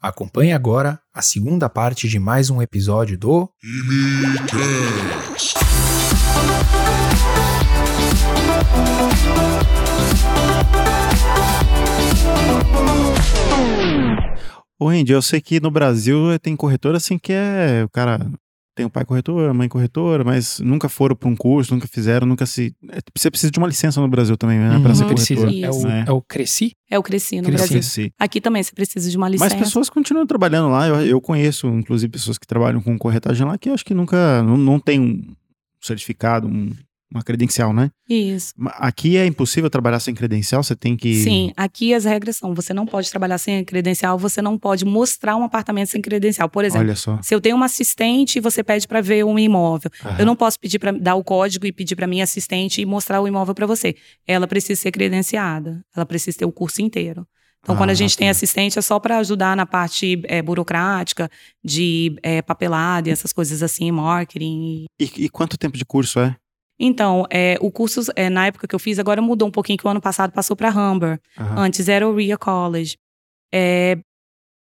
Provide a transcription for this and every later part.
Acompanhe agora a segunda parte de mais um episódio do Imicast. Ô, Andy, eu sei que no Brasil tem corretora assim que é. O cara tem o pai corretor, a mãe corretora, mas nunca foram para um curso, nunca fizeram, nunca se. é, Você precisa de uma licença no Brasil também, né? Pra Uhum, ser precisa. corretor. É o, É. é o Cresci? É o Cresci no Cresci. Brasil. Cresci. Aqui também você precisa de uma Mas licença. pessoas continuam trabalhando lá. Eu, eu conheço, inclusive, pessoas que trabalham com corretagem lá que eu acho que nunca. Não, não tem um certificado, um- uma credencial, né? Isso. Aqui é impossível trabalhar sem credencial, você tem que. Sim, aqui as regras são: você não pode trabalhar sem credencial, você não pode mostrar um apartamento sem credencial. Por exemplo, Olha só. se eu tenho uma assistente e você pede para ver um imóvel, eu não posso pedir para dar o código e pedir para minha assistente e mostrar o imóvel para você. Ela precisa ser credenciada, ela precisa ter o curso inteiro. Então, quando Ah, a gente tem tá. assistente, é só para ajudar na parte é, burocrática, de é, papelada e essas coisas assim, marketing. E, e quanto tempo de curso é? Então, é, o curso, é, na época que eu fiz, agora mudou um pouquinho, que o ano passado passou para Humber. Aham. Antes era o RIA College. É,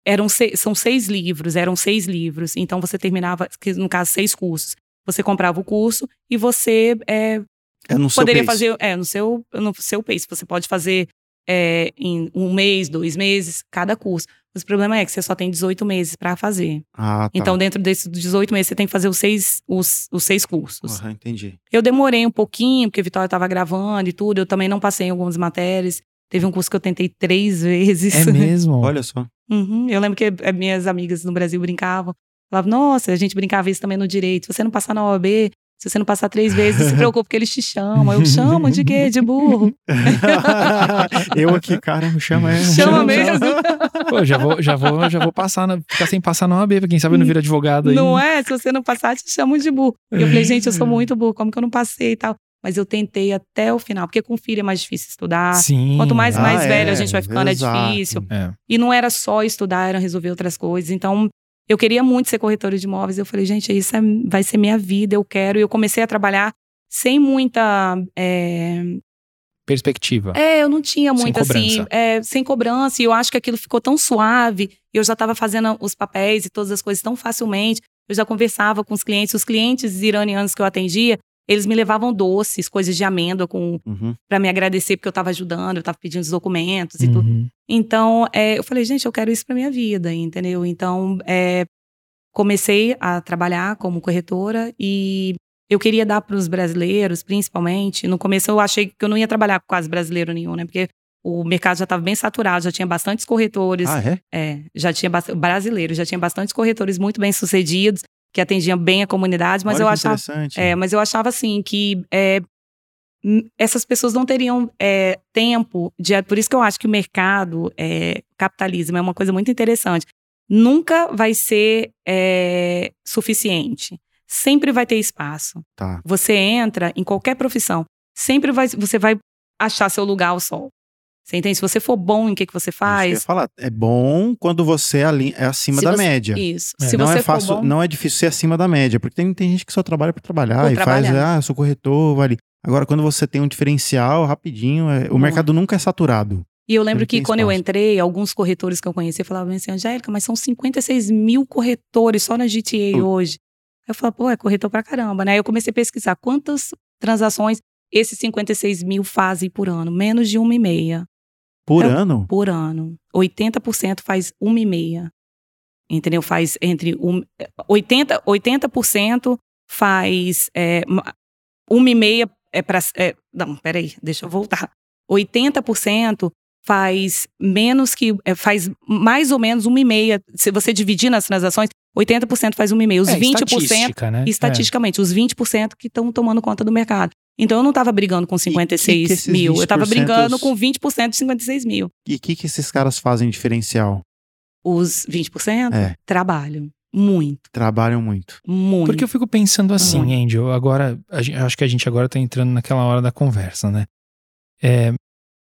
eram são seis livros, eram seis livros. Então você terminava, no caso, seis cursos. Você comprava o curso e você é, É no seu poderia pace. fazer é, no seu no seu pace. Você pode fazer é, em um mês, dois meses, cada curso. Mas o problema é que você só tem 18 meses para fazer. Ah, tá. Então, dentro desses 18 meses, você tem que fazer os seis, os, os seis cursos. Aham, entendi. Eu demorei um pouquinho, porque a Vitória estava gravando e tudo. Eu também não passei em algumas matérias. Teve um curso que eu tentei três vezes. É mesmo? Olha só. Uhum. Eu lembro que eh, minhas amigas no Brasil brincavam. Falavam, nossa, a gente brincava isso também no direito. Se você não passar na OAB, se você não passar três vezes, não se preocupe, porque eles te chamam. Eu chamo de quê? De burro. eu aqui, cara, me chama ele. Chama mesmo. Pô, já vou, já vou, já vou passar, na, ficar sem passar na OAB, pra quem sabe eu não vira advogado aí. Não é? Se você não passar, te chamam de burro. E eu falei, gente, eu sou muito burro, como que eu não passei e tal? Mas eu tentei até o final, porque com filho é mais difícil estudar. Sim. Quanto mais, Ah, mais é, velho a gente vai ficando, exato. é difícil. É. E não era só estudar, era resolver outras coisas. Então, eu queria muito ser corretora de imóveis. Eu falei, gente, isso é- vai ser minha vida, eu quero. E eu comecei a trabalhar sem muita. É, Perspectiva. é, eu não tinha muito assim, é, sem cobrança. E eu acho que aquilo ficou tão suave. Eu já estava fazendo os papéis e todas as coisas tão facilmente. Eu já conversava com os clientes. Os clientes iranianos que eu atendia, eles me levavam doces, coisas de amêndoa com Uhum. para me agradecer porque eu estava ajudando, eu estava pedindo os documentos e tudo. Uhum. Então, é, eu falei, gente, eu quero isso para minha vida, entendeu? Então, é, comecei a trabalhar como corretora e eu queria dar para os brasileiros, principalmente. No começo, eu achei que eu não ia trabalhar com quase brasileiro nenhum, né? Porque o mercado já estava bem saturado, já tinha bastantes corretores, Ah, é? é, já tinha brasileiros, já tinha bastantes corretores muito bem sucedidos que atendiam bem a comunidade, mas Olha eu achava é, mas eu achava assim que é, hum, essas pessoas não teriam é, tempo de. Por isso que eu acho que o mercado, é, capitalismo, é uma coisa muito interessante. Nunca vai ser é, suficiente. Sempre vai ter espaço. Tá. Você entra em qualquer profissão, sempre vai, você vai achar seu lugar ao sol. Você entende? Se você for bom em que, que você eu faz. falar. É bom quando você é, ali- é acima Se da você- média. Isso. É, Se não você é fácil, for bom, não é difícil ser acima da média, porque tem, tem gente que só trabalha por trabalhar e faz, trabalhar. ah, eu sou corretor, vale. Agora, quando você tem um diferencial, rapidinho, é- o Muito. mercado nunca é saturado. E eu lembro que quando eu espaço. entrei, alguns corretores que eu conheci falavam assim, Angélica, mas são 56 mil corretores só na GTA Putz. hoje. Aí eu falei, pô, é corretor pra caramba, né? Aí eu comecei a pesquisar quantas transações esses 56 mil fazem por ano. Menos de uma e meia Por É ano? por ano. 80% faz uma e meia. Entendeu? Faz entre um, 80, 80% faz é, ma- uma e meia é para é, não, peraí, deixa eu voltar. 80% faz menos que é, faz mais ou menos uma e meia. Se você dividir nas transações, 80% faz uma e meia. Os É, 20% estatística, né? estatisticamente, os 20% que estão tomando conta do mercado. Então eu não estava brigando com 56 que esses mil, eu estava 20% brigando com 20% de 56 mil. E o que, que esses caras fazem diferencial? Os 20% É. trabalham muito, Trabalham muito. muito. Porque eu fico pensando assim, Muito. Andy, eu agora, acho que a gente agora tá entrando naquela hora da conversa, né? É,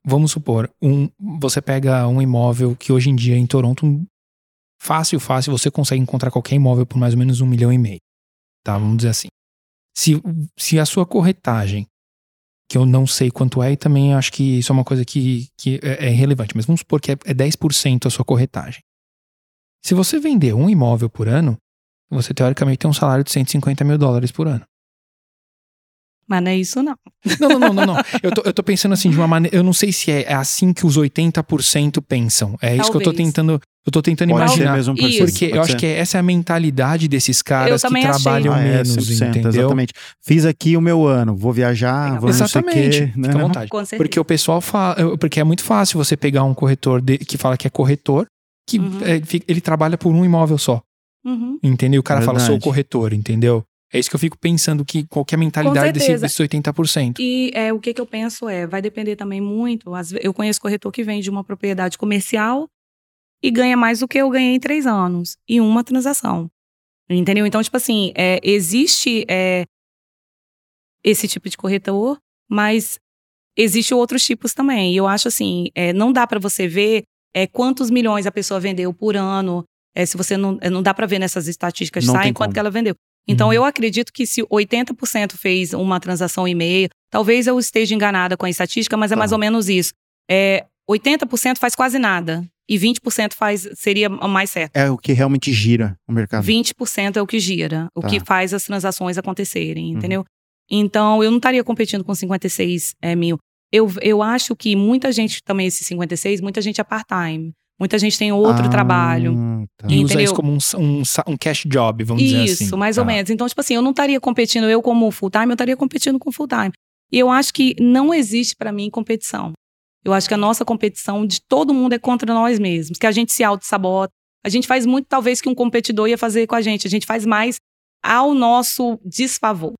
vamos supor, um, você pega um imóvel que hoje em dia em Toronto, fácil, fácil, você consegue encontrar qualquer imóvel por mais ou menos um milhão e meio. Tá, vamos dizer assim. Se, se a sua corretagem, que eu não sei quanto é, e também acho que isso é uma coisa que, que é, é irrelevante, mas vamos supor que é, é 10% a sua corretagem. Se você vender um imóvel por ano, você teoricamente tem um salário de 150 mil dólares por ano. Mas não é isso, não. Não, não, não, não. não. Eu, tô, eu tô pensando assim de uma maneira. Eu não sei se é, é assim que os 80% pensam. É isso que eu tô Talvez. tentando. Eu tô tentando Pode ser imaginar. mesmo Isso. processo, Porque eu pode acho ser. que essa é a mentalidade desses caras que também achei. trabalham Ah, é, menos, 100%, entendeu? Exatamente. Fiz aqui o meu ano, vou viajar, Legal. vou não sei o Exatamente. quê. Fica né? à vontade. Com certeza. Porque o pessoal fala. Porque é muito fácil você pegar um corretor de- que fala que é corretor, que Uhum. é, ele trabalha por um imóvel só. Uhum. Entendeu? O cara fala, sou Verdade. corretor, entendeu? É isso que eu fico pensando que qualquer mentalidade desse, desses 80%. E é, o que, que eu penso é, vai depender também muito. ve- Eu conheço corretor que vende uma propriedade comercial e ganha mais do que eu ganhei em três anos, em uma transação. Entendeu? Então, tipo assim, é, existe é, esse tipo de corretor, mas existe outros tipos também. E eu acho assim, é, não dá para você ver é, quantos milhões a pessoa vendeu por ano. é, se você não, é, não dá para ver nessas estatísticas, Não saem tem quanto que ela vendeu. Então, Uhum. eu acredito que se 80% fez uma transação e meia, talvez eu esteja enganada com a estatística, mas é Tá. mais ou menos isso. É, 80% faz quase nada. E 20% faz, seria mais certo. É o que realmente gira o mercado. 20% é o que gira, o Tá. que faz as transações acontecerem, Uhum. entendeu? Então, eu não estaria competindo com 56 é, mil. Eu, eu acho que muita gente também, esses 56, muita gente é part-time. Muita gente tem outro Ah, trabalho. tá. E usa Entendeu? isso como um, um, um cash job, vamos dizer assim. Isso, mais ou Tá. menos. Então, tipo assim, eu não estaria competindo, eu como full-time, eu estaria competindo com full-time. E eu acho que não existe pra mim competição. Eu acho que a nossa competição de todo mundo é contra nós mesmos, que a gente se auto-sabota. A gente faz muito, talvez, que um competidor ia fazer com a gente. A gente faz mais ao nosso desfavor,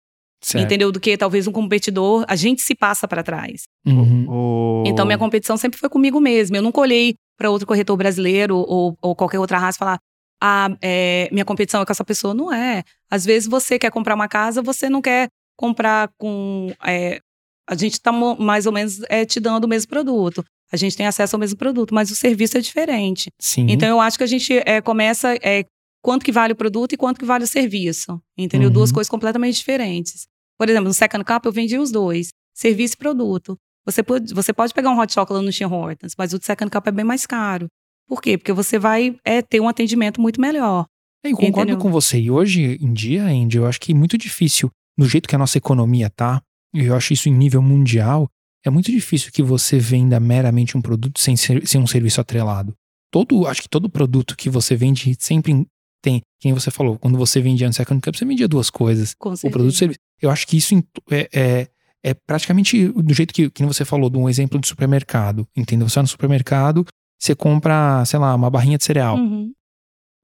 Certo. entendeu? Do que talvez um competidor, a gente se passa pra trás. Uhum. Então, minha competição sempre foi comigo mesma. Eu nunca olhei para outro corretor brasileiro ou, ou qualquer outra raça falar: ah, é, minha competição é com essa pessoa. Não é. Às vezes você quer comprar uma casa, você não quer comprar com. é, a gente está mais ou menos é, te dando o mesmo produto. A gente tem acesso ao mesmo produto, mas o serviço é diferente. Sim. Então, eu acho que a gente é, começa. É, quanto que vale o produto e quanto que vale o serviço. Entendeu? Uhum. Duas coisas completamente diferentes. Por exemplo, no Second Cup eu vendi os dois: serviço e produto. Você pode, você pode pegar um hot chocolate no Tim Hortons, mas o de Second Cup é bem mais caro. Por quê? Porque você vai é, ter um atendimento muito melhor. Eu concordo Entendeu? com você. E hoje em dia, Andy, eu acho que é muito difícil, no jeito que a nossa economia tá, e eu acho isso em nível mundial, é muito difícil que você venda meramente um produto sem, ser, sem um serviço atrelado. Todo, acho que todo produto que você vende sempre tem, quem você falou, quando você vendia no Second Cup, você vendia duas coisas. Com O certeza. produto e o serviço. Eu acho que isso é, é, é praticamente do jeito que, que você falou, de um exemplo de supermercado. Entendeu? Você vai no supermercado, você compra, sei lá, uma barrinha de cereal. Uhum.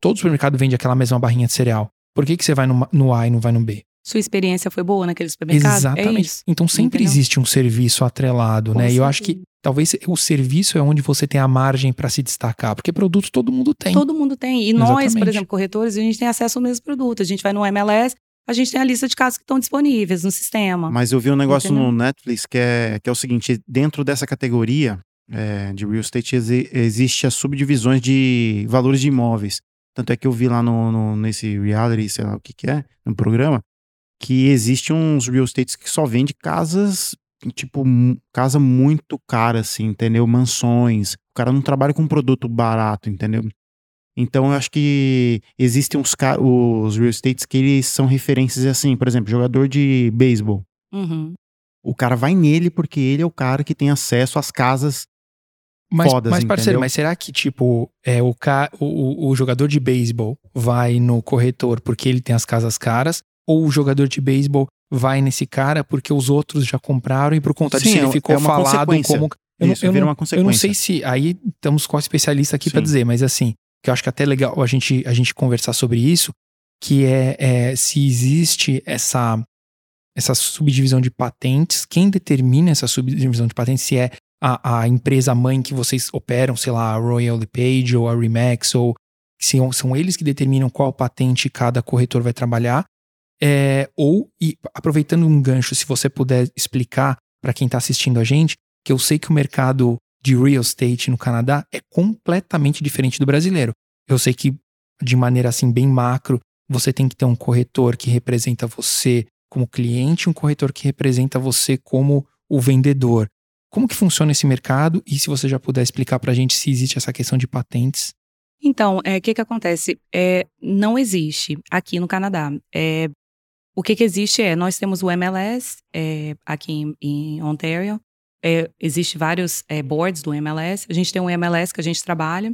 Todo supermercado vende aquela mesma barrinha de cereal. Por que, que você vai no, no A e não vai no B? Sua experiência foi boa naquele supermercado? É Exatamente. isso. então sempre Entendeu? existe um serviço atrelado, Com né? E eu acho que certeza. talvez o serviço é onde você tem a margem para se destacar, porque produto todo mundo tem. Todo mundo tem. E nós, por Exatamente. exemplo, corretores, a gente tem acesso ao mesmo produto. A gente vai no MLS, a gente tem a lista de casos que estão disponíveis no sistema. Mas eu vi um negócio Entendeu? no Netflix que é, que é o seguinte: dentro dessa categoria é, de real estate exi- existe as subdivisões de valores de imóveis. Tanto é que eu vi lá no, no- nesse reality, sei lá o que, que é, no programa, que existe uns real estates que só vende casas, tipo, casa muito cara, assim, entendeu? Mansões. O cara não trabalha com um produto barato, entendeu? Então eu acho que existem os, ca- os real estates que eles são referências assim, por exemplo, jogador de beisebol. Uhum. O cara vai nele porque ele é o cara que tem acesso às casas. Mas, fodas, mas parceiro, entendeu? mas será que, tipo, é, o, ca... o, o- o jogador de beisebol vai no corretor porque ele tem as casas caras? Ou o jogador de beisebol vai nesse cara porque os outros já compraram e por conta Sim, disso ele é- ficou é uma falado consequência. como. Eu não, Isso, eu, vira não, uma eu não sei se. Aí estamos com a especialista aqui pra Sim. dizer, mas assim, que eu acho que até é legal a gente, a gente conversar sobre isso, que é, é se existe essa, essa subdivisão de patentes, quem determina essa subdivisão de patentes, se é a, a empresa mãe que vocês operam, sei lá, a Royal LePage ou a Remax, ou se são, são eles que determinam qual patente cada corretor vai trabalhar, é, ou, e aproveitando um gancho, se você puder explicar para quem está assistindo a gente, que eu sei que o mercado de real estate no Canadá é completamente diferente do brasileiro. Eu sei que, de maneira assim, bem macro, você tem que ter um corretor que representa você como cliente, um corretor que representa você como o vendedor. Como que funciona esse mercado? E se você já puder explicar para a gente se existe essa questão de patentes. Então, o é, que que acontece? É, não existe aqui no Canadá. É, o que que existe é, nós temos o MLS é, aqui em, em Ontario, é, existe vários é, boards do MLS, a gente tem um MLS que a gente trabalha,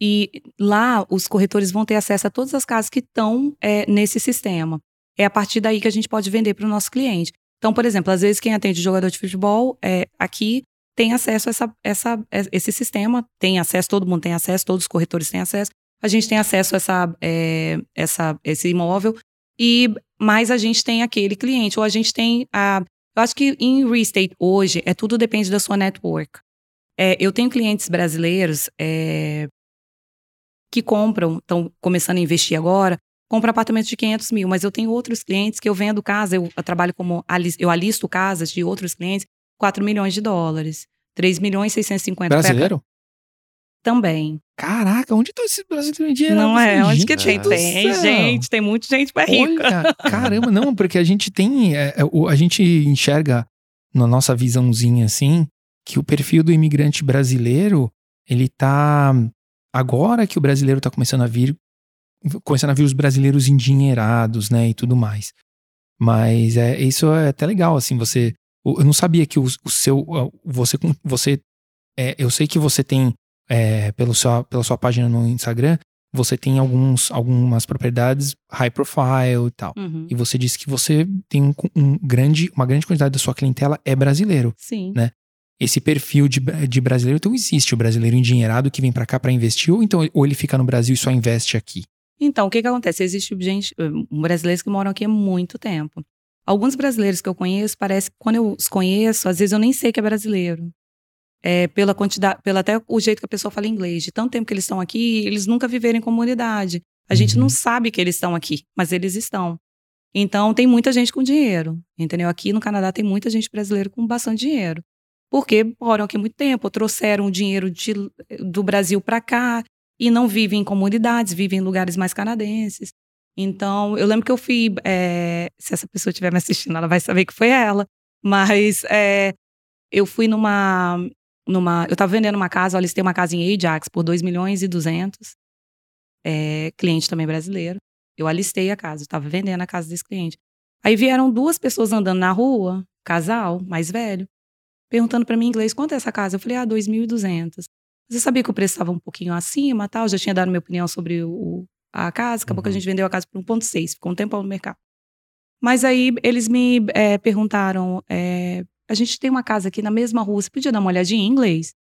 e lá os corretores vão ter acesso a todas as casas que estão é, nesse sistema. É a partir daí que a gente pode vender para o nosso cliente. Então, por exemplo, às vezes quem atende jogador de futebol é, aqui tem acesso a essa, essa, esse sistema, tem acesso, todo mundo tem acesso, todos os corretores têm acesso. A gente tem acesso a essa, é, essa, esse imóvel, e mais a gente tem aquele cliente, ou a gente tem a. Eu acho que em real estate hoje é tudo depende da sua network. É, eu tenho clientes brasileiros é, que compram, estão começando a investir agora, compram apartamentos de 500 mil, mas eu tenho outros clientes que eu vendo casa, eu, eu trabalho como, eu alisto casas de outros clientes 4 milhões de dólares. 3 milhões e 650 Brasileiro? Também. Caraca, onde estão esses brasileiros dinheiro? Não é, onde que tem? Tem, gente, tem muita gente mais rica. Olha, caramba, não, porque a gente tem, é, é a gente enxerga na nossa visãozinha assim, que o perfil do imigrante brasileiro, ele tá, agora que o brasileiro tá começando a vir, começando a vir os brasileiros endinheirados, né, e tudo mais. Mas é, isso é até legal, assim, você eu não sabia que o, o seu. Você. você é, eu sei que você tem, é, pelo seu, pela sua página no Instagram, você tem alguns, algumas propriedades high profile e tal. Uhum. E você disse que você tem um, um, grande, uma grande quantidade da sua clientela é brasileiro. Sim. Né? Esse perfil de, de brasileiro, então existe o brasileiro endinheirado que vem para cá para investir, ou então ou ele fica no Brasil e só investe aqui? Então, o que que acontece? Existe gente, um brasileiros que moram aqui há muito tempo. Alguns brasileiros que eu conheço, parece que quando eu os conheço, às vezes eu nem sei que é brasileiro. É, pela quantidade, pelo até o jeito que a pessoa fala inglês. De tanto tempo que eles estão aqui, eles nunca viveram em comunidade. A gente não uhum. sabe que eles estão aqui, mas eles estão. Então, tem muita gente com dinheiro, entendeu? Aqui no Canadá tem muita gente brasileira com bastante dinheiro. Porque moram aqui muito tempo, trouxeram o dinheiro de, do Brasil para cá e não vivem em comunidades, vivem em lugares mais canadenses. Então, eu lembro que eu fui. É, se essa pessoa estiver me assistindo, ela vai saber que foi ela. Mas é, eu fui numa. Numa eu estava vendendo uma casa, eles têm uma casa em Ajax por 2 milhões e 200. É, cliente também brasileiro. Eu alistei a casa, eu estava vendendo a casa desse cliente. Aí vieram duas pessoas andando na rua, casal, mais velho, perguntando para mim em inglês quanto é essa casa. Eu falei, ah, 2.200. Você sabia que o preço estava um pouquinho acima, tal? Eu já tinha dado minha opinião sobre o, a casa, acabou uhum. que a uhum. gente vendeu a casa por 1,6, ficou um tempão no mercado. Mas aí eles me é, perguntaram: é, a gente tem uma casa aqui na mesma rua, você podia dar uma olhadinha em inglês?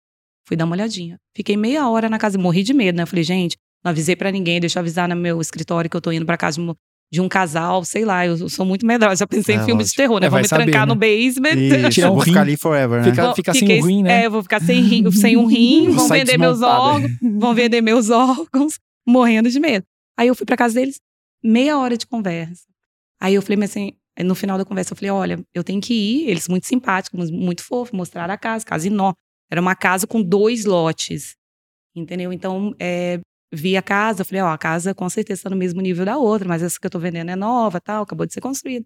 Fui dar uma olhadinha. Fiquei meia hora na casa, morri de medo, né? Falei, gente, não avisei para ninguém, deixa eu avisar no meu escritório que eu tô indo pra casa de um, de um casal, sei lá, eu sou muito medrosa. Já pensei é, em filme de terror, né? É, vou me saber, trancar né? no basement. Isso, eu vou ficar ali forever, né? Fica, fica sem um rim, né? É, eu vou ficar sem, rim, sem um rim, vão vender meus órgãos, vão vender meus órgãos, morrendo de medo. Aí eu fui pra casa deles, meia hora de conversa. Aí eu falei assim, no final da conversa eu falei, olha, eu tenho que ir, eles muito simpáticos, muito fofos, mostraram a casa, casa enorme. Era uma casa com dois lotes, entendeu? Então, é, vi a casa, falei, ó, a casa com certeza está no mesmo nível da outra, mas essa que eu tô vendendo é nova, tal, acabou de ser construída.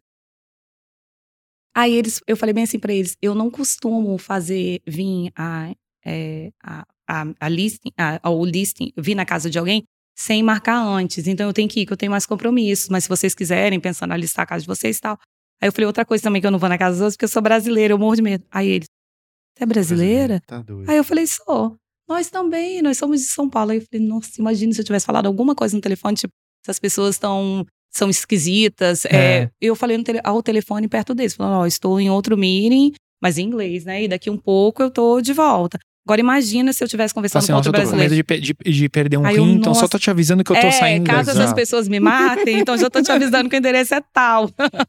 Aí eles, eu falei bem assim para eles, eu não costumo fazer, vir a, é, a, a, a listing, a, o listing, vir na casa de alguém sem marcar antes. Então eu tenho que ir, que eu tenho mais compromissos. Mas se vocês quiserem, pensando em listar a casa de vocês e tal. Aí eu falei outra coisa também que eu não vou na casa dos outros, porque eu sou brasileira, eu morro de medo. Aí ele, você é brasileira? Tá doido. Aí eu falei, sou. Nós também, nós somos de São Paulo. Aí eu falei, nossa, imagina se eu tivesse falado alguma coisa no telefone, tipo, essas pessoas estão são esquisitas. É. É, eu falei tele, ao telefone perto deles, falando, ó, oh, estou em outro meeting, mas em inglês, né? E daqui um pouco eu tô de volta. Agora imagina se eu tivesse conversando assim, com outro brasileiro. Eu tô com medo de, de, de perder um Aí rim, eu, então só tô te avisando que eu tô é, saindo. caso essas pessoas me matem, então já tô te avisando que o endereço é tal.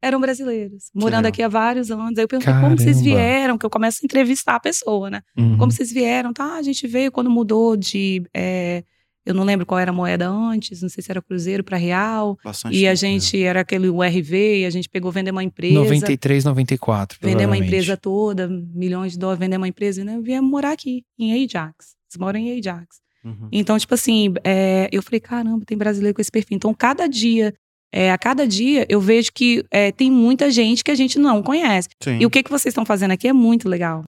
Eram brasileiros, morando aqui há vários anos. Aí eu perguntei Caramba. como vocês vieram, que eu começo a entrevistar a pessoa, né? Uhum. Como vocês vieram? Tá, a gente veio quando mudou de... É, eu não lembro qual era a moeda antes, não sei se era cruzeiro para real. Bastante e a gente mesmo. era aquele URV, e a gente pegou vender uma empresa. 93, 94. Vender uma empresa toda, milhões de dólares, vender uma empresa, né? Eu viemos morar aqui, em Ajax. Eles moram em Ajax. Uhum. Então, tipo assim, é, eu falei, caramba, tem brasileiro com esse perfil. Então, cada dia, é, a cada dia, eu vejo que é, tem muita gente que a gente não conhece. Sim. E o que, que vocês estão fazendo aqui é muito legal.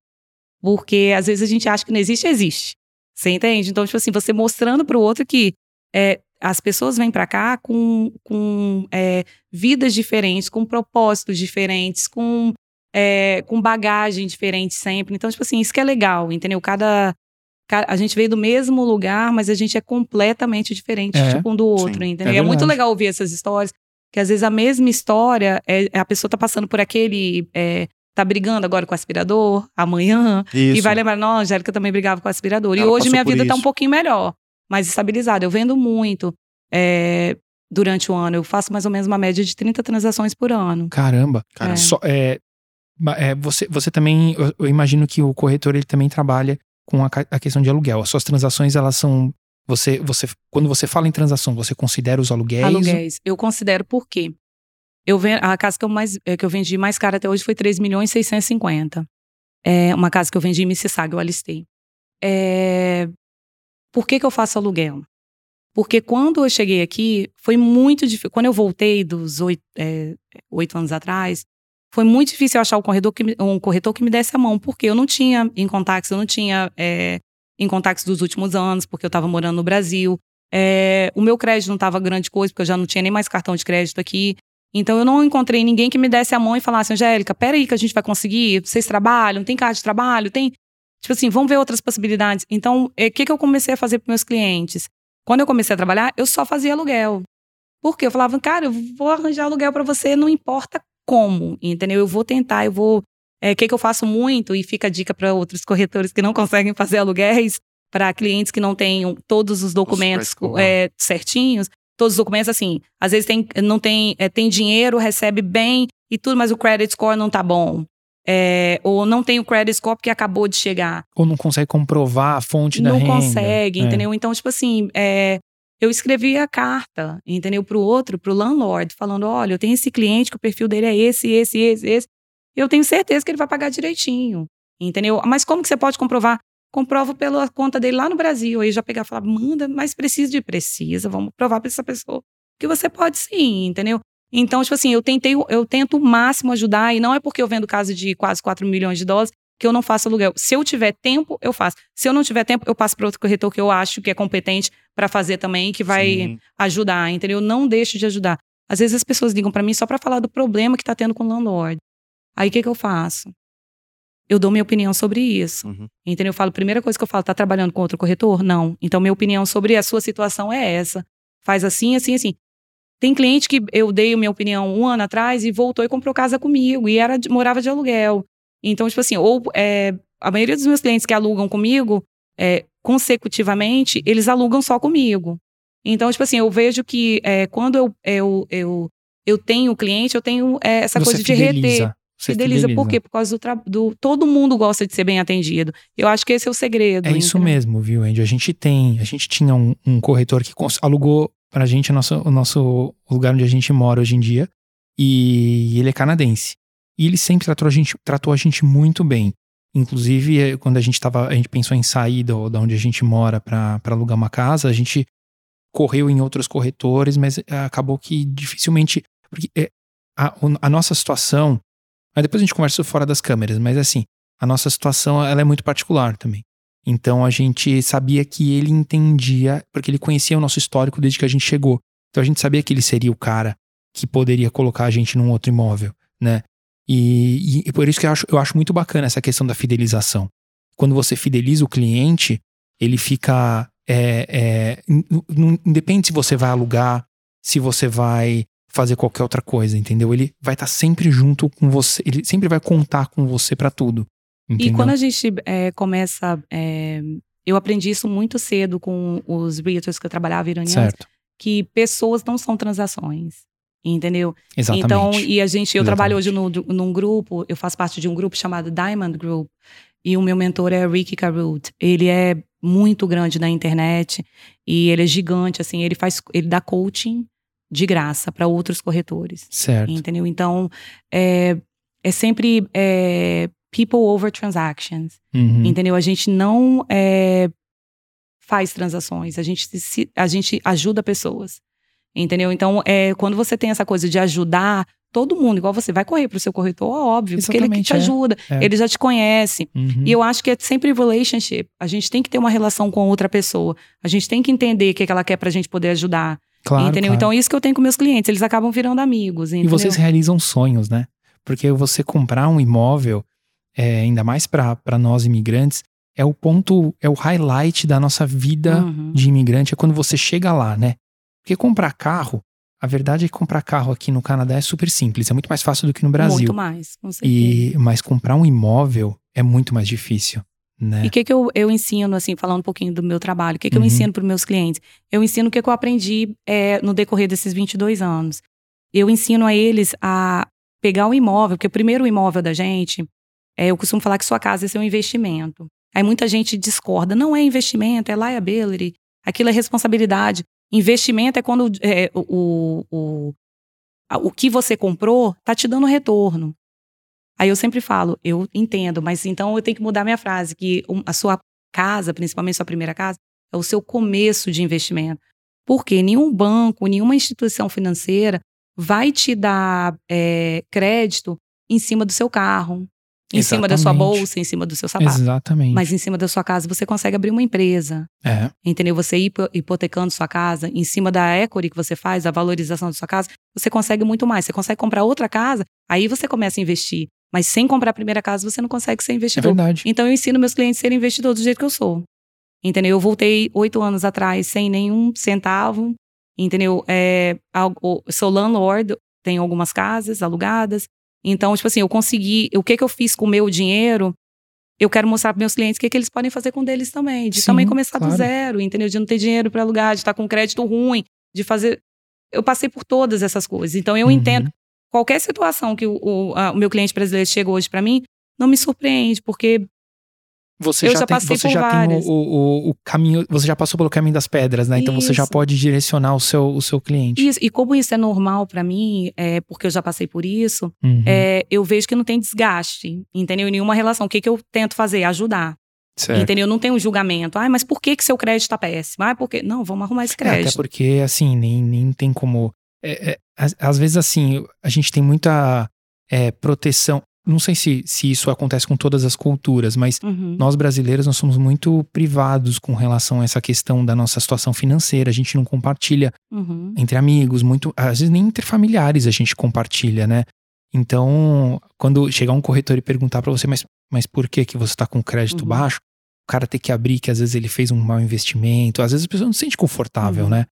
Porque às vezes a gente acha que não existe, existe. Você entende? Então, tipo assim, você mostrando para o outro que é, as pessoas vêm para cá com, com é, vidas diferentes, com propósitos diferentes, com, é, com bagagem diferente sempre. Então, tipo assim, isso que é legal, entendeu? Cada, a gente veio do mesmo lugar, mas a gente é completamente diferente É, tipo, um do outro, sim, entendeu? é E é muito legal ouvir essas histórias, que às vezes a mesma história, é, a pessoa tá passando por aquele... é, tá brigando agora com o aspirador, amanhã, Isso. e vai lembrar, não, a Angélica também brigava com o aspirador. e Ela hoje passou minha vida tá um isso. pouquinho melhor, mais estabilizada. Eu vendo muito é, durante o ano. Eu faço mais ou menos uma média de 30 transações por ano. Caramba. Caramba. Só, é, é, você, você também, eu, eu imagino que o corretor ele também trabalha com a, a questão de aluguel. As suas transações, elas são. Você, você, quando você fala em transação, você considera os aluguéis? Aluguéis. Eu considero por quê? Eu a casa que eu, mais, é, que eu vendi mais cara até hoje foi 3 milhões e 650. É uma casa que eu vendi em Mississauga, eu alistei. É, por que, que eu faço aluguel? Porque quando eu cheguei aqui, foi muito difícil. Quando eu voltei dos oito, é, oito anos atrás, foi muito difícil achar um corretor, que me, um corretor que me desse a mão, porque eu não tinha em contatos, eu não tinha é, em contatos dos últimos anos, porque eu estava morando no Brasil. É, o meu crédito não estava grande coisa, porque eu já não tinha nem mais cartão de crédito aqui. Então eu não encontrei ninguém que me desse a mão e falasse, Angélica, peraí que a gente vai conseguir, vocês trabalham, tem carta de trabalho, tem. Tipo assim, vamos ver outras possibilidades. Então, o que, que eu comecei a fazer para meus clientes? Quando eu comecei a trabalhar, eu só fazia aluguel. Por quê? Eu falava, cara, eu vou arranjar aluguel para você, não importa como, entendeu? Eu vou tentar, eu vou. O que, que eu faço muito, e fica a dica para outros corretores que não conseguem fazer aluguéis, para clientes que não tenham todos os documentos é, certinhos, todos os documentos, assim, às vezes tem, não tem, é, tem dinheiro, recebe bem e tudo, mas o credit score não tá bom. É, ou não tem o credit score porque acabou de chegar. Ou não consegue comprovar a fonte da Não renda? consegue, É. entendeu? Então, tipo assim, é, eu escrevi a carta, entendeu? Pro outro, pro landlord, falando: olha, eu tenho esse cliente que o perfil dele é esse, esse, esse, esse. Eu tenho certeza que ele vai pagar direitinho, entendeu? Mas como que você pode comprovar? Comprovo pela conta dele lá no Brasil. Aí já pegar e falar: manda, mas precisa de precisa, vamos provar pra essa pessoa. Que você pode sim, entendeu? Então, tipo assim, eu tentei, eu tento o máximo ajudar, e não é porque eu vendo casa de quase 4 milhões de dólares que eu não faço aluguel. Se eu tiver tempo, eu faço. Se eu não tiver tempo, eu passo para outro corretor que eu acho que é competente para fazer também, que vai Sim. ajudar, entendeu? Não deixo de ajudar. Às vezes as pessoas ligam para mim só para falar do problema que tá tendo com o landlord. Aí o que, que eu faço? Eu dou minha opinião sobre isso. Uhum. Entendeu? Eu falo, primeira coisa que eu falo, tá trabalhando com outro corretor? Não. Então, minha opinião sobre a sua situação é essa. Faz assim, assim, assim. Tem cliente que eu dei minha opinião um ano atrás e voltou e comprou casa comigo e era morava de aluguel. Então, tipo assim, ou é, a maioria dos meus clientes que alugam comigo, é, consecutivamente, eles alugam só comigo. Então, tipo assim, eu vejo que é, quando eu, eu, eu, eu tenho cliente, eu tenho é, essa Você coisa de reter. Fideliza. Você Fideliza. Por quê? Por causa do. Todo mundo gosta de ser bem atendido. Eu acho que esse é o segredo. É isso mesmo, viu, Andy? A gente tem, a gente tinha um, um corretor que alugou pra gente o nosso, o nosso lugar onde a gente mora hoje em dia. E ele é canadense. E ele sempre tratou a gente, tratou a gente muito bem. Inclusive, eh, quando a gente tava, a gente pensou em sair do, da onde a gente mora pra pra alugar uma casa, a gente correu em outros corretores, mas eh, acabou que dificilmente. Porque eh, a, a nossa situação. Mas depois a gente conversa fora das câmeras, mas assim, a nossa situação ela é muito particular também. Então a gente sabia que ele entendia, porque ele conhecia o nosso histórico desde que a gente chegou. Então a gente sabia que ele seria o cara que poderia colocar a gente num outro imóvel, né? E, e- e por isso que eu acho, eu acho muito bacana essa questão da fidelização. Quando você fideliza o cliente, ele fica. É, é, in- in- independe se você vai alugar, se você vai fazer qualquer outra coisa, entendeu? Ele vai estar sempre junto com você, ele sempre vai contar com você pra tudo. Entendeu? E quando a gente é, começa. é, eu aprendi isso muito cedo com os realtors que eu trabalhava iranianos, Certo, que pessoas não são transações. Entendeu? exatamente. Então, e a gente, eu trabalho hoje Exatamente. no, num grupo, eu faço parte de um grupo chamado Diamond Group, e o meu mentor é Ricky Carut. Ele é muito grande na internet e ele é gigante, assim, ele faz, ele dá coaching de graça para outros corretores. Certo. Entendeu? Então, é, é sempre é, people over transactions. Uhum. Entendeu? A gente não é, faz transações, a gente, se- a gente ajuda pessoas. Entendeu? Então, é, quando você tem essa coisa de ajudar, todo mundo, igual você, vai correr pro seu corretor, óbvio, porque ele que Exatamente, te é. ajuda, É. ele já te conhece. Uhum. E eu acho que é sempre relationship. A gente tem que ter uma relação com outra pessoa. A gente tem que entender o que, que ela quer pra gente poder ajudar. Claro, entendeu? claro. Então, isso que eu tenho com meus clientes, eles acabam virando amigos. E Entendeu? vocês realizam sonhos, né? Porque você comprar um imóvel, é, ainda mais para nós imigrantes, é o ponto, é o highlight da nossa vida Uhum. de imigrante, é quando você chega lá, né? Porque comprar carro, a verdade é que comprar carro aqui no Canadá é super simples, é muito mais fácil do que no Brasil. Muito mais, com certeza. E, mas comprar um imóvel é muito mais difícil, né? E o que, que eu, eu ensino, assim, falando um pouquinho do meu trabalho, o que, que Uhum. eu ensino para meus clientes? Eu ensino o que, que eu aprendi é, no decorrer desses 22 anos. Eu ensino a eles a pegar o imóvel, porque o primeiro imóvel da gente, é, eu costumo falar que sua casa é seu investimento. Aí muita gente discorda, não é investimento, é liability, aquilo é responsabilidade. Investimento é quando é, o, o, a- o que você comprou tá te dando retorno. Aí eu sempre falo, eu entendo, mas então eu tenho que mudar minha frase, que a sua casa, principalmente sua primeira casa, é o seu começo de investimento. Porque nenhum banco, nenhuma instituição financeira vai te dar é, crédito em cima do seu carro, em cima da sua Exatamente. bolsa, em cima do seu sapato. Exatamente. Mas em cima da sua casa você consegue abrir uma empresa. É, Entendeu? Você hipo- hipotecando sua casa, em cima da equity que você faz, a valorização da sua casa, você consegue muito mais. Você consegue comprar outra casa, aí você começa a investir. Mas sem comprar a primeira casa, você não consegue ser é investidor. verdade. Então eu ensino meus clientes a serem investidores do jeito que eu sou. Entendeu? Eu voltei oito anos atrás sem nenhum centavo. Entendeu? É, sou landlord, tenho algumas casas alugadas. Então, tipo assim, eu consegui. O que, que eu fiz com o meu dinheiro? Eu quero mostrar para meus clientes o que, que eles podem fazer com deles também. De Sim, também começar claro. do zero, entendeu? De não ter dinheiro para alugar, de estar com crédito ruim, de fazer. Eu passei por todas essas coisas. Então, eu Uhum. entendo qualquer situação que o, o- a- o meu cliente brasileiro chega hoje para mim, não me surpreende, porque Você Eu já, já tem, você por já várias. tem o, o, o caminho, você já passou pelo caminho das pedras, né? Então você já Isso. pode direcionar o seu, o seu cliente. Isso, e como isso é normal pra mim, é, porque eu já passei por isso, Uhum. é, eu vejo que não tem desgaste, entendeu? Em nenhuma relação. O que, que eu tento fazer? Ajudar. certo. Entendeu? Não tem um julgamento. Ah, mas por que, que seu crédito tá péssimo? Ah, porque. Não, vamos arrumar esse É, até crédito. porque, assim, nem, nem tem como. É, é, às, vezes, assim, a gente tem muita é, proteção. Não sei se, se isso acontece com todas as culturas, mas Uhum. nós brasileiros nós somos muito privados com relação a essa questão da nossa situação financeira. A gente não compartilha Uhum. entre amigos, muito, às vezes nem entre familiares a gente compartilha, né? Então, quando chegar um corretor e perguntar pra você, mas, mas por que que você tá com crédito Uhum. baixo? O cara ter que abrir que às vezes ele fez um mau investimento, às vezes a pessoa não se sente confortável, Uhum. né?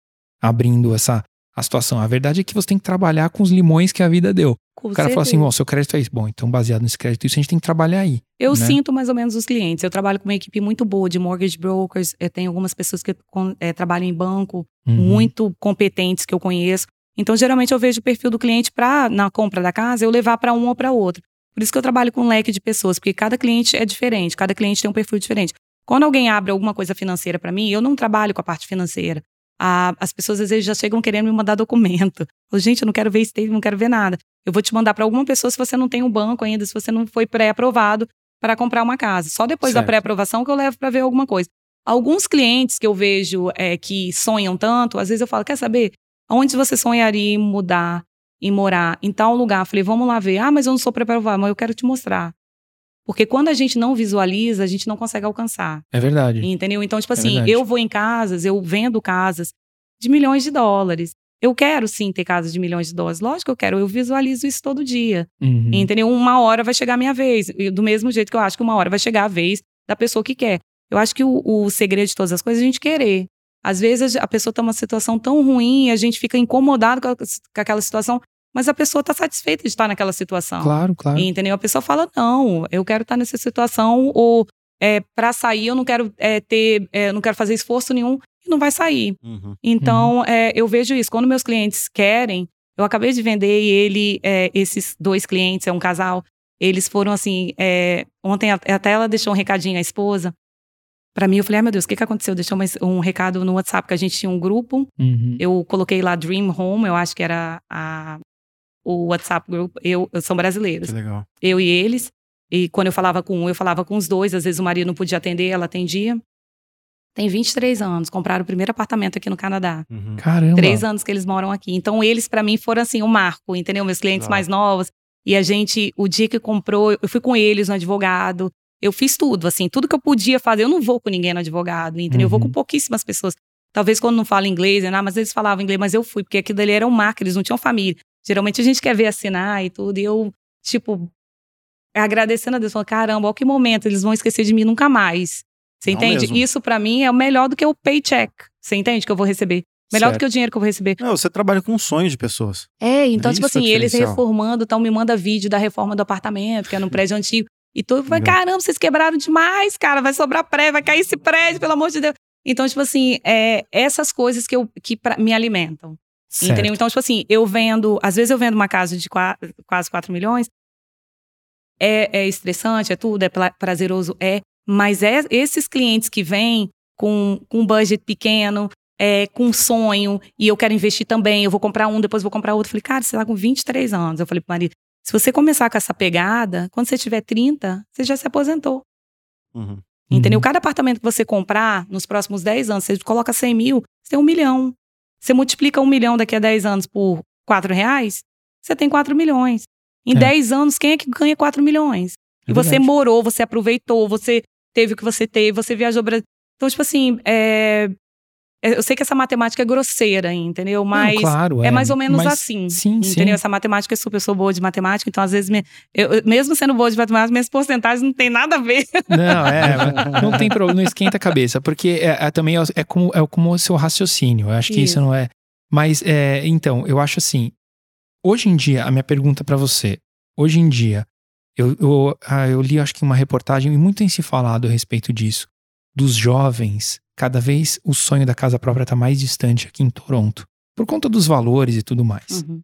Abrindo essa a situação. A verdade é que você tem que trabalhar com os limões que a vida deu. Com O cara fala assim, certeza. ó, seu crédito é isso. Bom, então baseado nesse crédito, isso a gente tem que trabalhar aí. Eu né? sinto mais ou menos os clientes. Eu trabalho com uma equipe muito boa de mortgage brokers. Eu tenho algumas pessoas que con- eh, trabalham em banco, Uhum. muito competentes que eu conheço. Então, geralmente, eu vejo o perfil do cliente para, na compra da casa, eu levar para um ou para outro. Por isso que eu trabalho com um leque de pessoas, porque cada cliente é diferente, cada cliente tem um perfil diferente. Quando alguém abre alguma coisa financeira para mim, eu não trabalho com a parte financeira. Ah, as pessoas às vezes já chegam querendo me mandar documento. Eu, Gente, eu não quero ver statement, não quero ver nada. Eu vou te mandar para alguma pessoa se você não tem um banco ainda, se você não foi pré-aprovado para comprar uma casa. Só depois da Certo. pré-aprovação que eu levo para ver alguma coisa. Alguns clientes que eu vejo é, que sonham tanto, às vezes eu falo, quer saber? Onde você sonharia em mudar, em morar? Em tal lugar. Eu falei, vamos lá ver. Ah, mas eu não sou pré-aprovado, mas eu quero te mostrar. Porque quando a gente não visualiza, a gente não consegue alcançar. É verdade. Entendeu? Então, tipo É assim, verdade. eu vou em casas, eu vendo casas de milhões de dólares. Eu quero sim ter casas de milhões de dólares. Lógico que eu quero, eu visualizo isso todo dia. Uhum. Entendeu? Uma hora vai chegar a minha vez. Do mesmo jeito que eu acho que uma hora vai chegar a vez da pessoa que quer. Eu acho que o, o segredo de todas as coisas é a gente querer. Às vezes a pessoa está numa situação tão ruim, a gente fica incomodado com, a- com aquela situação, mas a pessoa está satisfeita de estar naquela situação. Claro, claro. Entendeu? A pessoa fala: não, eu quero estar nessa situação, ou é, para sair eu não quero é, ter, é, não quero fazer esforço nenhum, e não vai sair. Uhum. Então, é, eu vejo isso. Quando meus clientes querem, eu acabei de vender e ele, é, esses dois clientes, é um casal, eles foram assim. é, ontem a- até ela deixou um recadinho à esposa. Pra mim, eu falei, ai meu Deus, o que, que aconteceu? Deixou mais um recado no WhatsApp, que a gente tinha um grupo. Uhum. Eu coloquei lá Dream Home, eu acho que era a, o WhatsApp Group. Eu, são brasileiros Que legal. eu e eles. E quando eu falava com um, eu falava com os dois. Às vezes o marido não podia atender, ela atendia. Tem 23 anos, compraram o primeiro apartamento aqui no Canadá. Uhum. Caramba. Três anos que eles moram aqui. Então, eles, para mim, foram assim, um marco, entendeu? Meus clientes Claro. mais novos. E a gente, o dia que comprou, eu fui com eles no advogado. Eu fiz tudo, assim, tudo que eu podia fazer. Eu não vou com ninguém no advogado, entendeu? Eu vou Uhum. com pouquíssimas pessoas. Talvez quando não fala inglês, né? Ah, mas eles falavam inglês, mas eu fui, porque aquilo dali era um marco, eles não tinham família. Geralmente a gente quer ver assinar e tudo. E eu, tipo, agradecendo a Deus, falando, caramba, olha que momento, eles vão esquecer de mim nunca mais. Você Não entende? mesmo. Isso pra mim é o melhor do que o paycheck. Você entende que eu vou receber? Melhor do Certo. que o dinheiro que eu vou receber. Não, você trabalha com sonhos de pessoas. É, então, É tipo isso o assim, eles reformando, então me manda vídeo da reforma do apartamento, que é num prédio antigo. E tu vai, caramba, vocês quebraram demais, cara, vai sobrar prédio, vai cair esse prédio, pelo amor de Deus. Então, tipo assim, é essas coisas que, eu, que pra- me alimentam. Certo. Entendeu? Então, tipo assim, eu vendo, às vezes eu vendo uma casa de qua- quase 4 milhões, é, é estressante, é tudo, é prazeroso, é, mas é esses clientes que vêm com, com um budget pequeno, é, com um sonho, e eu quero investir também, eu vou comprar um, depois vou comprar outro. Eu falei, cara, você tá com 23 anos. Eu falei pro marido, se você começar com essa pegada, quando você tiver 30, você já se aposentou. Uhum. Entendeu? Uhum. Cada apartamento que você comprar nos próximos 10 anos, você coloca 100 mil, você tem um milhão. Você multiplica um milhão daqui a 10 anos por 4 reais, você tem 4 milhões. Em É. 10 anos, quem é que ganha 4 milhões? É E você verdade. morou, você aproveitou, você teve o que você teve, você viajou. Brasil. Então, tipo assim, é- eu sei que essa matemática é grosseira, entendeu? Não, Mas claro, é mais ou menos mas- assim. Sim, Entendeu? sim. Essa matemática é super, eu sou boa de matemática, então às vezes, me- eu- mesmo sendo boa de matemática, minhas porcentagens não tem nada a ver. Não, é, não tem problema, não esquenta a cabeça, porque é, é também é, é como, é como o seu raciocínio. Eu acho que isso, Isso. não é. Mas, é, então, eu acho assim. Hoje em dia, a minha pergunta pra você. Hoje em dia, eu, eu, ah, eu li, acho que uma reportagem, e muito tem se falado a respeito disso. Dos jovens, cada vez o sonho da casa própria tá mais distante aqui em Toronto. Por conta dos valores e tudo mais. Uhum.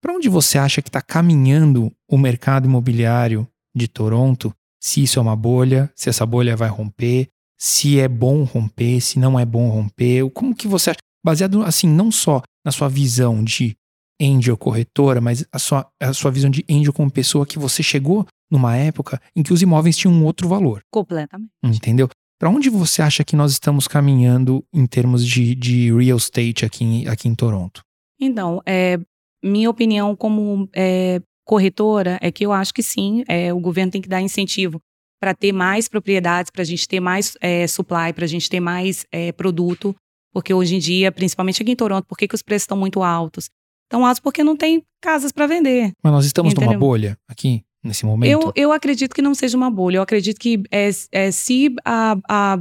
Para onde você acha que está caminhando o mercado imobiliário de Toronto? Se isso é uma bolha, se essa bolha vai romper, se é bom romper, se não é bom romper, como que você acha? Baseado assim, não só na sua visão de angel corretora, mas a sua, a sua visão de angel como pessoa que você chegou numa época em que os imóveis tinham um outro valor, Completamente. entendeu? Para onde você acha que nós estamos caminhando em termos de, de real estate aqui, em- aqui em Toronto? Então, é, minha opinião como é, corretora é que eu acho que sim, é, o governo tem que dar incentivo para ter mais propriedades, para a gente ter mais é, supply, para a gente ter mais é, produto, porque hoje em dia, principalmente aqui em Toronto, por que, que os preços estão muito altos? Estão altos porque não tem casas para vender. Mas nós estamos numa Entendeu? bolha aqui, nesse momento? Eu, eu acredito que não seja uma bolha. Eu acredito que é, é, se a, a,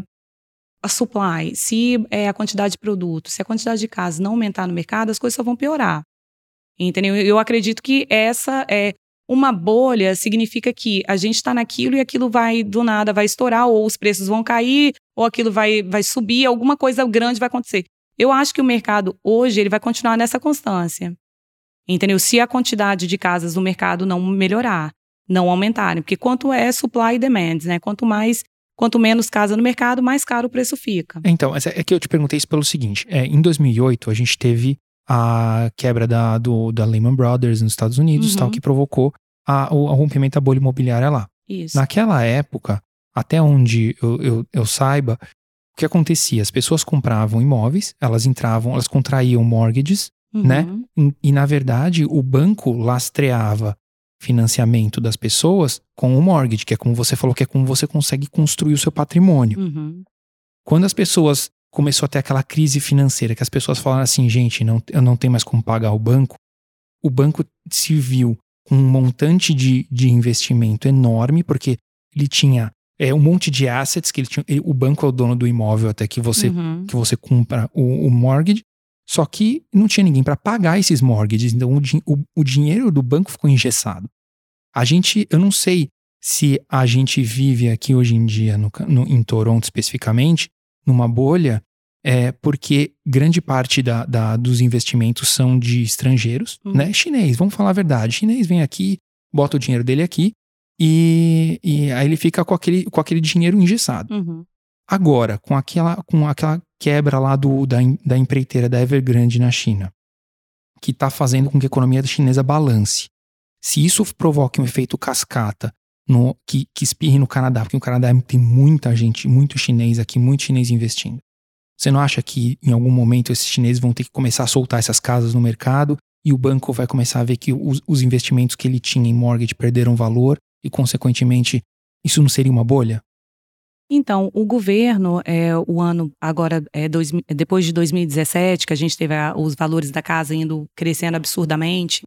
a supply, se é, a quantidade de produtos, se a quantidade de casas não aumentar no mercado, as coisas só vão piorar. Entendeu? Eu acredito que essa é uma bolha significa que a gente está naquilo e aquilo vai do nada vai estourar ou os preços vão cair ou aquilo vai vai subir, alguma coisa grande vai acontecer. Eu acho que o mercado hoje ele vai continuar nessa constância. Entendeu? Se a quantidade de casas no mercado não melhorar, não aumentarem, porque quanto é supply e demand, né? Quanto mais, quanto menos casa no mercado, mais caro o preço fica. Então, é que eu te perguntei isso pelo seguinte: é, em 2008, a gente teve a quebra da, do, da Lehman Brothers nos Estados Unidos, Uhum. tal, que provocou a, o, rompimento da bolha imobiliária lá. Isso. Naquela época, até onde eu, eu, eu saiba, o que acontecia? As pessoas compravam imóveis, elas entravam, elas contraíam mortgages, né? Uhum. e, e, na verdade o banco lastreava financiamento das pessoas com o mortgage, que é como você falou, que é como você consegue construir o seu patrimônio. Uhum. Quando as pessoas começou a ter aquela crise financeira, que as pessoas falaram assim, gente, não, eu não tenho mais como pagar o banco, o banco se viu com um montante de, de investimento enorme, porque ele tinha é, um monte de assets, que ele tinha, ele- o banco é o dono do imóvel até que você, Uhum. que você compra o, o mortgage, só que não tinha ninguém para pagar esses mortgages, então o, din- o, o dinheiro do banco ficou engessado. A gente, eu não sei se a gente vive aqui hoje em dia, no, no- em Toronto especificamente, numa bolha, é porque grande parte da, da- dos investimentos são de estrangeiros, Uhum. né? Chinês, vamos falar a verdade. Chinês vem aqui, bota o dinheiro dele aqui e, e aí ele fica com aquele, com aquele dinheiro engessado. Uhum. Agora, com aquela, com aquela quebra lá do, da, da empreiteira da Evergrande na China, que está fazendo com que a economia chinesa balance. Se isso provoque um efeito cascata no, que, que espirre no Canadá, porque o Canadá tem muita gente, muito chinês aqui, muito chinês investindo. Você não acha que em algum momento esses chineses vão ter que começar a soltar essas casas no mercado e o banco vai começar a ver que os, os investimentos que ele tinha em mortgage perderam valor e, consequentemente, isso não seria uma bolha? Então, o governo, é, o ano agora, é dois, depois de 2017, que a gente teve a, os valores da casa indo crescendo absurdamente,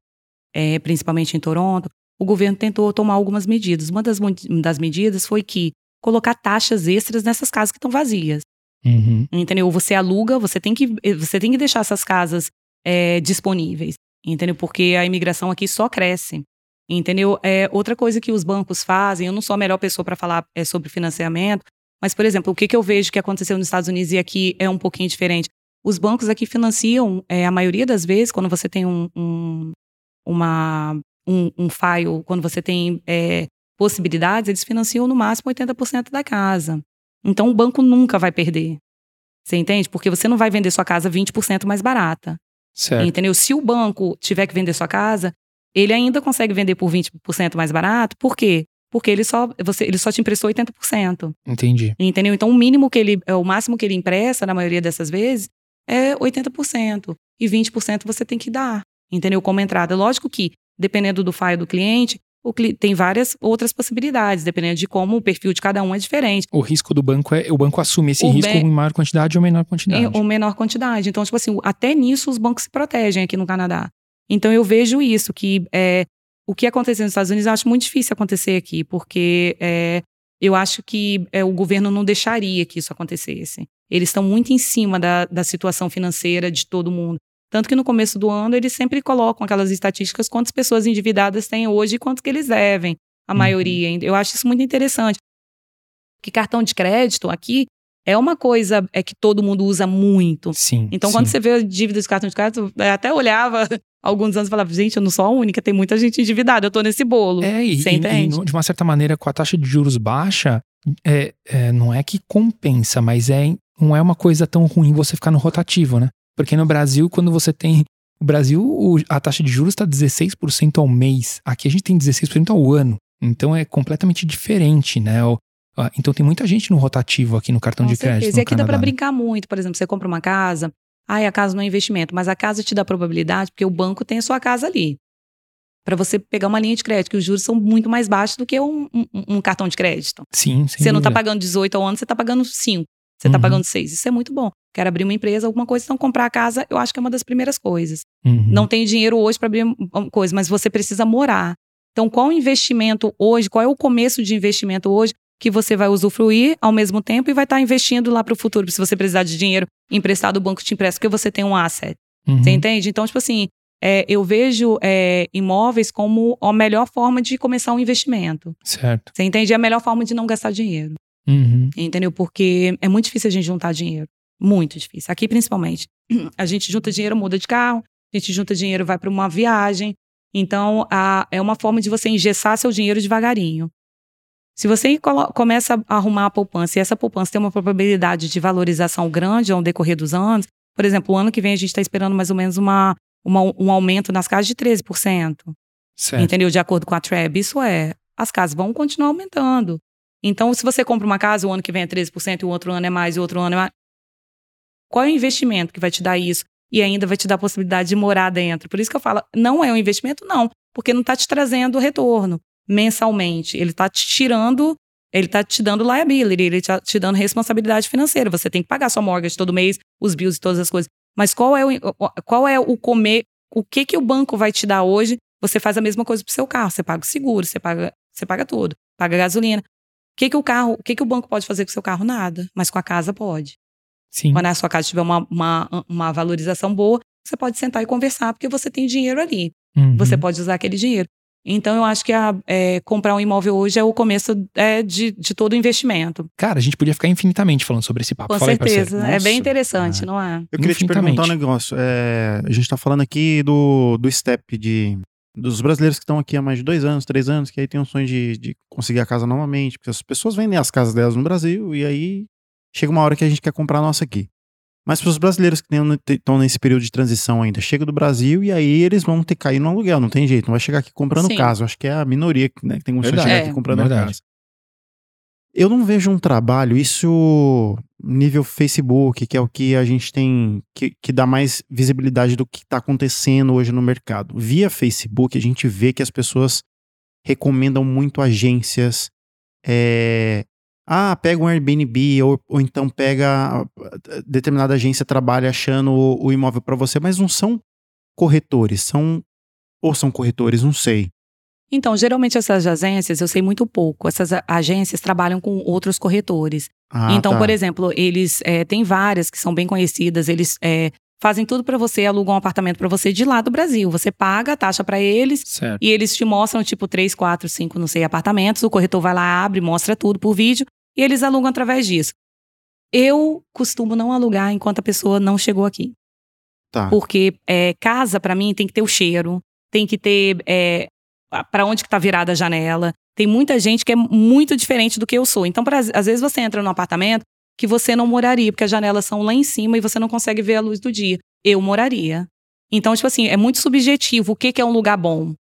é, principalmente em Toronto, o governo tentou tomar algumas medidas. Uma das, das medidas foi que colocar taxas extras nessas casas que estão vazias. Uhum. Entendeu? Você aluga, você tem que, você tem que deixar essas casas é, disponíveis. Entendeu? Porque a imigração aqui só cresce. Entendeu? É, outra coisa que os bancos fazem, eu não sou a melhor pessoa para falar é, sobre financiamento, mas, por exemplo, o que, que eu vejo que aconteceu nos Estados Unidos e aqui é um pouquinho diferente. Os bancos aqui financiam, é, a maioria das vezes, quando você tem um, um uma, um, um file, quando você tem é, possibilidades, eles financiam no máximo 80% da casa. Então o banco nunca vai perder. Você entende? Porque você não vai vender sua casa 20% mais barata. Certo. Entendeu? Se o banco tiver que vender sua casa, ele ainda consegue vender por 20% mais barato. Por quê? Porque ele só, você, ele só te emprestou 80%. Entendi. Entendeu? Então o mínimo que ele, é o máximo que ele empresta, na maioria dessas vezes, é 80%. E 20% você tem que dar. Entendeu? Como entrada. Lógico que, dependendo do file do cliente, cli tem várias outras possibilidades, dependendo de como o perfil de cada um é diferente. O risco do banco é o banco assume esse o risco em maior quantidade ou menor quantidade. Ou menor quantidade. Então, tipo assim, até nisso os bancos se protegem aqui no Canadá. Então eu vejo isso, que é, o que aconteceu nos Estados Unidos eu acho muito difícil acontecer aqui, porque é, eu acho que é, o governo não deixaria que isso acontecesse. Eles estão muito em cima da, da situação financeira de todo mundo. Tanto que no começo do ano eles sempre colocam aquelas estatísticas quantas pessoas endividadas têm hoje e quanto que eles devem, a uhum. maioria. Eu acho isso muito interessante. Que cartão de crédito aqui é uma coisa é que todo mundo usa muito. Sim. Então, sim. quando você vê a dívida de cartão de crédito, eu até olhava alguns anos falava, gente, eu não sou a única, tem muita gente endividada, eu tô nesse bolo. É, e, você e, entende? E, de uma certa maneira, com a taxa de juros baixa, é, é, não é que compensa, mas é, não é uma coisa tão ruim você ficar no rotativo, né? Porque no Brasil, quando você tem. O Brasil, a taxa de juros está 16% ao mês. Aqui a gente tem 16% ao ano. Então é completamente diferente, né? Então tem muita gente no rotativo aqui no cartão Com de certeza. crédito. E aqui dá para né? brincar muito. Por exemplo, você compra uma casa, ai, a casa não é investimento, mas a casa te dá probabilidade porque o banco tem a sua casa ali. Para você pegar uma linha de crédito, que os juros são muito mais baixos do que um, um, um cartão de crédito. Sim, Você dúvida. não está pagando 18 ao ano, você está pagando 5. Você está uhum. pagando 6. Isso é muito bom. Quero abrir uma empresa, alguma coisa, então comprar a casa, eu acho que é uma das primeiras coisas. Uhum. Não tenho dinheiro hoje para abrir uma coisa, mas você precisa morar. Então, qual o investimento hoje, qual é o começo de investimento hoje que você vai usufruir ao mesmo tempo e vai estar tá investindo lá para o futuro? Se você precisar de dinheiro emprestado, o banco te empresta, porque você tem um asset. Uhum. Você entende? Então, tipo assim, é, eu vejo é, imóveis como a melhor forma de começar um investimento. Certo. Você entende? É a melhor forma de não gastar dinheiro. Uhum. Entendeu? Porque é muito difícil a gente juntar dinheiro. Muito difícil. Aqui, principalmente. A gente junta dinheiro, muda de carro, a gente junta dinheiro, vai para uma viagem. Então, a, é uma forma de você engessar seu dinheiro devagarinho. Se você começa a arrumar a poupança e essa poupança tem uma probabilidade de valorização grande ao decorrer dos anos, por exemplo, o ano que vem a gente está esperando mais ou menos uma, uma, um aumento nas casas de 13%. Certo. Entendeu? De acordo com a TREB. Isso é, as casas vão continuar aumentando. Então, se você compra uma casa, o ano que vem é 13%, e o outro ano é mais, e o outro ano é mais. Qual é o investimento que vai te dar isso? E ainda vai te dar a possibilidade de morar dentro. Por isso que eu falo, não é um investimento, não, porque não está te trazendo retorno mensalmente. Ele está te tirando, ele está te dando liability, ele está te dando responsabilidade financeira. Você tem que pagar sua mortgage todo mês, os bills e todas as coisas. Mas qual é o, qual é o comer, o que que o banco vai te dar hoje? Você faz a mesma coisa pro seu carro, você paga o seguro, você paga, você paga tudo, paga gasolina que, que o carro, o que, que o banco pode fazer com o seu carro? Nada. Mas com a casa pode. Sim. Quando a sua casa tiver uma, uma, uma valorização boa, você pode sentar e conversar, porque você tem dinheiro ali. Uhum. Você pode usar aquele dinheiro. Então, eu acho que a, é, comprar um imóvel hoje é o começo é, de, de todo o investimento. Cara, a gente podia ficar infinitamente falando sobre esse papo. Com Fala certeza. Aí, é bem interessante, é. não é? Eu queria te perguntar um negócio. É, a gente tá falando aqui do, do step de dos brasileiros que estão aqui há mais de dois anos, três anos, que aí tem um sonho de, de conseguir a casa novamente, porque as pessoas vendem as casas delas no Brasil e aí chega uma hora que a gente quer comprar a nossa aqui. Mas para os brasileiros que estão nesse período de transição ainda, chega do Brasil e aí eles vão ter que cair no aluguel, não tem jeito, não vai chegar aqui comprando Sim. casa. Acho que é a minoria né, que tem condições de chegar É. aqui comprando Verdade. casa. Eu não vejo um trabalho, isso nível Facebook, que é o que a gente tem, que, que dá mais visibilidade do que está acontecendo hoje no mercado. Via Facebook, a gente vê que as pessoas recomendam muito agências. é, ah, pega um Airbnb, ou, ou então pega determinada agência trabalha achando o, o imóvel para você, mas não são corretores, são. Ou são corretores, não sei. Então, geralmente essas agências, eu sei muito pouco. Essas agências trabalham com outros corretores. Ah, então, tá. por exemplo, eles é, têm várias que são bem conhecidas. Eles é, fazem tudo pra você, alugam um apartamento pra você de lá do Brasil. Você paga a taxa pra eles Certo. e eles te mostram tipo três, quatro, cinco, não sei, apartamentos. O corretor vai lá, abre, mostra tudo por vídeo e eles alugam através disso. Eu costumo não alugar enquanto a pessoa não chegou aqui. Tá. Porque é, casa, pra mim, tem que ter o cheiro, tem que ter é, para onde que tá virada a janela. Tem muita gente que é muito diferente do que eu sou. Então, pra, às vezes você entra num apartamento que você não moraria, porque as janelas são lá em cima e você não consegue ver a luz do dia. Eu moraria. Então, tipo assim, é muito subjetivo o que, que é um lugar bom.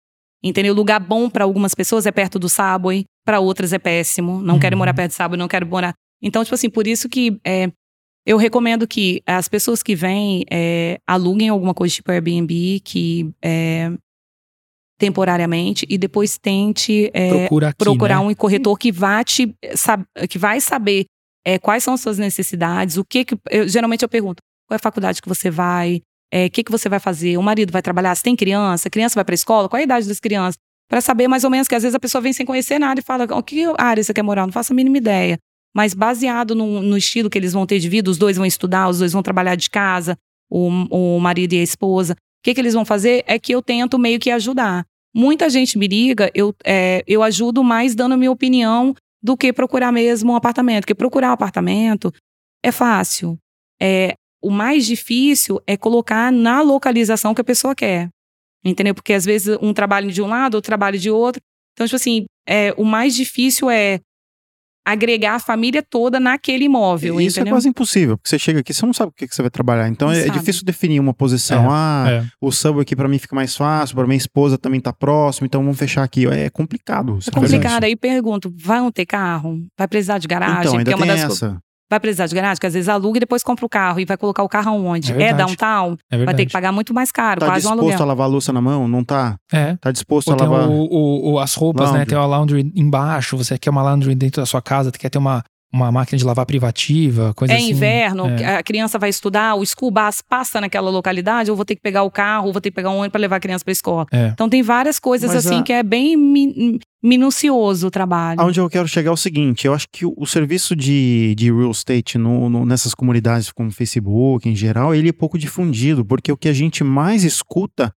Entendeu? Lugar bom para algumas pessoas é perto do Subway, para outras é péssimo. Não quero Uhum. morar perto do Subway, não quero morar. Então, tipo assim, por isso que é, eu recomendo que as pessoas que vêm é, aluguem alguma coisa tipo Airbnb, que é, temporariamente, e depois tente é, Procura aqui, procurar né? um corretor que vá te que vai saber é, quais são as suas necessidades, o que que eu, geralmente eu pergunto qual é a faculdade que você vai, é, o que que você vai fazer, o marido vai trabalhar, se tem criança, a criança vai para escola, qual é a idade das crianças, para saber mais ou menos que às vezes a pessoa vem sem conhecer nada e fala, "Oh, que área você quer morar? Não faço a mínima ideia. Mas baseado no, no estilo que eles vão ter de vida, os dois vão estudar, os dois vão trabalhar de casa, o, o marido e a esposa. O que, que eles vão fazer é que eu tento meio que ajudar. Muita gente me liga, eu, é, eu ajudo mais dando a minha opinião do que procurar mesmo um apartamento. Porque procurar um apartamento é fácil. É, o mais difícil é colocar na localização que a pessoa quer. Entendeu? Porque às vezes um trabalho de um lado, outro trabalho de outro. Então, tipo assim, é, o mais difícil é agregar a família toda naquele imóvel. Isso entendeu? é quase impossível, porque você chega aqui, você não sabe o que, que você vai trabalhar. Então é, é difícil definir uma posição. ah, É. o sub aqui pra mim fica mais fácil, pra minha esposa também tá próximo, então vamos fechar aqui. É complicado. É complicado. Aí pergunto: vão ter carro? Vai precisar de garagem? Então, ainda Porque é uma tem co- essa. Vai precisar de garagem? Que às vezes aluga e depois compra o carro e vai colocar o carro aonde? É É, downtown? É Vai ter que pagar muito mais caro, Tá quase um disposto aluguel. a lavar a louça na mão? Não tá? É. Tá disposto Ou a tem lavar. o, o- o- as roupas, né? Laundry. Tem uma laundry embaixo, você quer uma laundry dentro da sua casa, quer ter uma, uma máquina de lavar privativa, coisa É assim. inverno, É. a criança vai estudar, o school bus passa naquela localidade, eu vou ter que pegar o carro, vou ter que pegar um ônibus para levar a criança para escola. É. Então tem várias coisas Mas assim a- que é bem mi- minucioso o trabalho. Aonde eu quero chegar é o seguinte: eu acho que o, o serviço de, de real estate no, no- nessas comunidades como Facebook, em geral, ele é pouco difundido, porque o que a gente mais escuta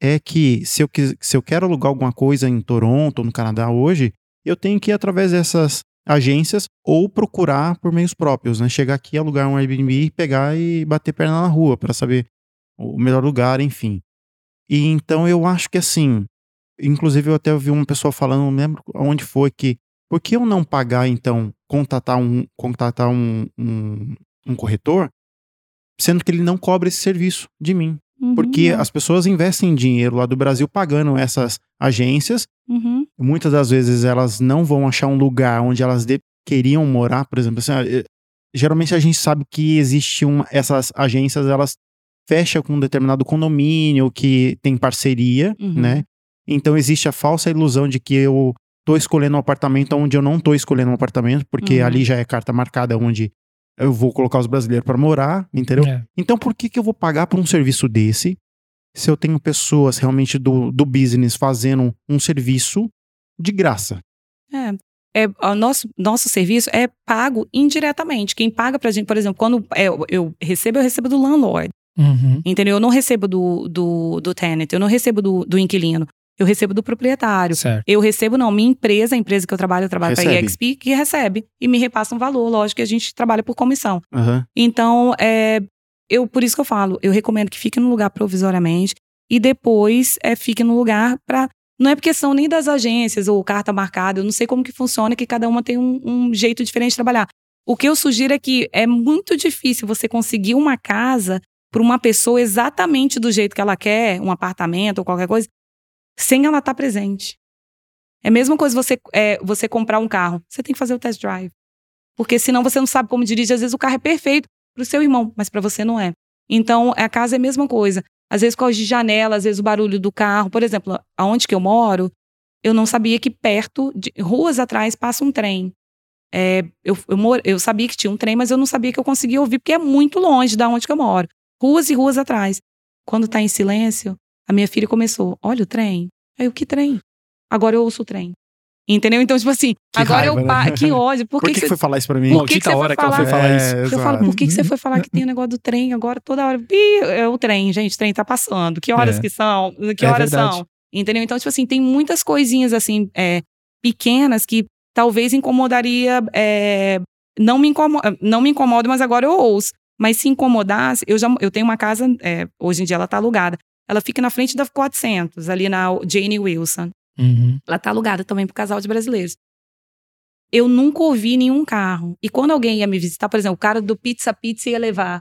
é que se eu, se eu quero alugar alguma coisa em Toronto, no Canadá hoje, eu tenho que ir através dessas agências ou procurar por meios próprios, né? Chegar aqui, alugar um Airbnb, pegar e bater perna na rua para saber o melhor lugar, enfim. E então eu acho que assim, inclusive eu até ouvi uma pessoa falando, não lembro onde foi, que por que eu não pagar, então, contatar um, contatar um, um, um corretor, sendo que ele não cobra esse serviço de mim? Uhum, Porque não. as pessoas investem dinheiro lá do Brasil pagando essas agências, Uhum. Muitas das vezes elas não vão achar um lugar onde elas queriam morar, por exemplo, assim, ah, eh, geralmente a gente sabe que existe uma, essas agências, elas fecham com um determinado condomínio que tem parceria, Uhum. né? Então existe a falsa ilusão de que eu tô escolhendo um apartamento onde eu não tô escolhendo um apartamento, porque Uhum. ali já é carta marcada onde eu vou colocar os brasileiros para morar, entendeu? É. Então por que, que eu vou pagar por um serviço desse se eu tenho pessoas realmente do, do business fazendo um serviço de graça? É. É, o nosso, nosso serviço é pago indiretamente. Quem paga pra gente, por exemplo, quando é, eu, eu recebo, eu recebo do landlord. Uhum. Entendeu? Eu não recebo do, do, do tenant, eu não recebo do, do inquilino. Eu recebo do proprietário. Certo. Eu recebo, não, minha empresa, a empresa que eu trabalho, eu trabalho para a. EXP, que recebe e me repassa um valor. Lógico que a gente trabalha por comissão. Aham. Então, é, eu, por isso que eu falo, eu recomendo que fique no lugar provisoriamente e depois é, fique no lugar para. Não é por questão nem das agências ou carta marcada, eu não sei como que funciona, que cada uma tem um, um jeito diferente de trabalhar. O que eu sugiro é que é muito difícil você conseguir uma casa para uma pessoa exatamente do jeito que ela quer, um apartamento ou qualquer coisa, sem ela estar tá presente. É a mesma coisa você, é, você comprar um carro. Você tem que fazer o test drive. Porque senão você não sabe como dirige. Às vezes o carro é perfeito para o seu irmão, mas para você não é. Então, a casa é a mesma coisa. Às vezes, as de janela, às vezes o barulho do carro. Por exemplo, aonde que eu moro, eu não sabia que perto, de ruas atrás, passa um trem. É, eu, eu, moro, eu sabia que tinha um trem, mas eu não sabia que eu conseguia ouvir, porque é muito longe da onde que eu moro. Ruas e ruas atrás. Quando tá em silêncio, a minha filha começou: olha o trem. Aí o que trem? Agora eu ouço o trem. Entendeu? Então, tipo assim, Que agora raiva, eu. né? Pa... Que ódio. Por, Por que, que, que foi falar isso pra mim? Por que que hora que ela foi falar? falar É, isso. Eu falo, por que, que você foi falar que tem o negócio do trem agora toda hora? Ih, é o trem, gente, o trem tá passando. Que horas É. que são? Que É horas verdade. são? Entendeu? Então, tipo assim, tem muitas coisinhas assim, é, pequenas que talvez incomodaria. é, não, me incomoda, não me incomoda, mas agora eu ouço. Mas se incomodasse, eu já eu tenho uma casa, é, hoje em dia ela tá alugada. Ela fica na frente da 400, ali na Jane Wilson. Uhum. Ela tá alugada também pro casal de brasileiros. Eu nunca ouvi nenhum carro. E quando alguém ia me visitar, por exemplo, o cara do Pizza Pizza ia levar.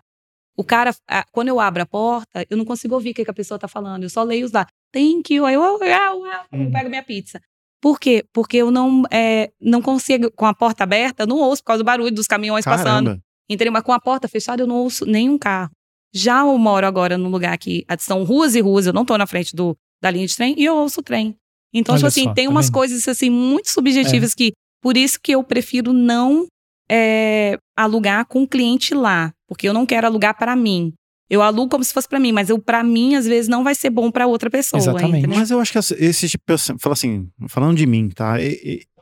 O cara, a- quando eu abro a porta, eu não consigo ouvir o que, que a pessoa tá falando. Eu só leio os lá. Thank you. Aí eu, eu, eu, eu, Uhum. pego minha pizza. Por quê? Porque eu não, é, não consigo, com a porta aberta, eu não ouço por causa do barulho dos caminhões passando. Caramba. Entendeu? Mas com a porta fechada, eu não ouço nenhum carro. Já eu moro agora num lugar que são ruas e ruas, eu não tô na frente do, da linha de trem e eu ouço o trem. Então, Olha tipo assim, só, tem tá umas vendo? coisas assim muito subjetivas que por isso que eu prefiro não é, alugar com o cliente lá, porque eu não quero alugar para mim. Eu alugo como se fosse para mim, mas eu para mim às vezes não vai ser bom para outra pessoa, Exatamente. entendeu? Mas eu acho que esse tipo, eu falo assim, falando de mim, tá?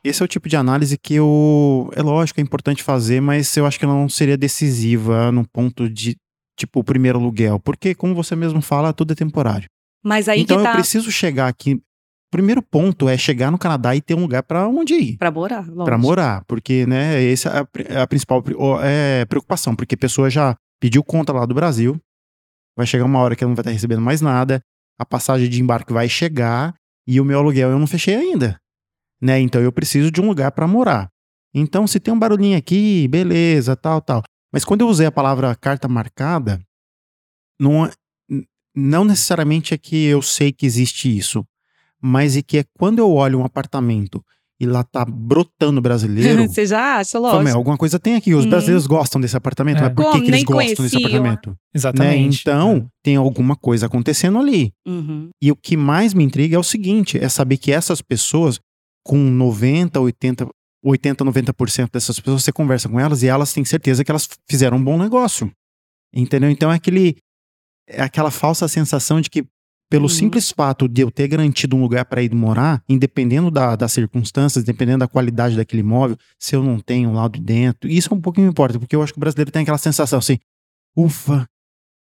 Esse é o tipo de análise que eu, é lógico, é importante fazer, mas eu acho que ela não seria decisiva no ponto de, tipo, o primeiro aluguel, porque como você mesmo fala, tudo é temporário. Mas aí então que eu tá preciso chegar aqui. O primeiro ponto é chegar no Canadá e ter um lugar pra onde ir. para morar, lógico. Pra morar, porque, né, essa é a, é a principal é, preocupação, porque a pessoa já pediu conta lá do Brasil, vai chegar uma hora que ela não vai estar recebendo mais nada, a passagem de embarque vai chegar e o meu aluguel eu não fechei ainda, né? Então eu preciso de um lugar pra morar. Então se tem um barulhinho aqui, beleza, tal, tal. Mas quando eu usei a palavra carta marcada, não, é- não necessariamente é que eu sei que existe isso, mas é que é quando eu olho um apartamento e lá tá brotando brasileiro, Você já acha, fala, lógico. "Meu, alguma coisa tem aqui. Os Uhum. brasileiros gostam desse apartamento, É. mas por que, Como? que eles gostam desse conheciam. apartamento? Né? Exatamente. Então, tem alguma coisa acontecendo ali. Uhum. E o que mais me intriga é o seguinte: é saber que essas pessoas, com 90, 80, 80, 90% dessas pessoas, você conversa com elas e elas têm certeza que elas fizeram um bom negócio. Entendeu? Então é aquele. É aquela falsa sensação de que, pelo Uhum. simples fato de eu ter garantido um lugar para ir morar, independendo da- das circunstâncias, dependendo da qualidade daquele imóvel, se eu não tenho lá de dentro, isso é um pouco me importa, porque eu acho que o brasileiro tem aquela sensação assim: ufa,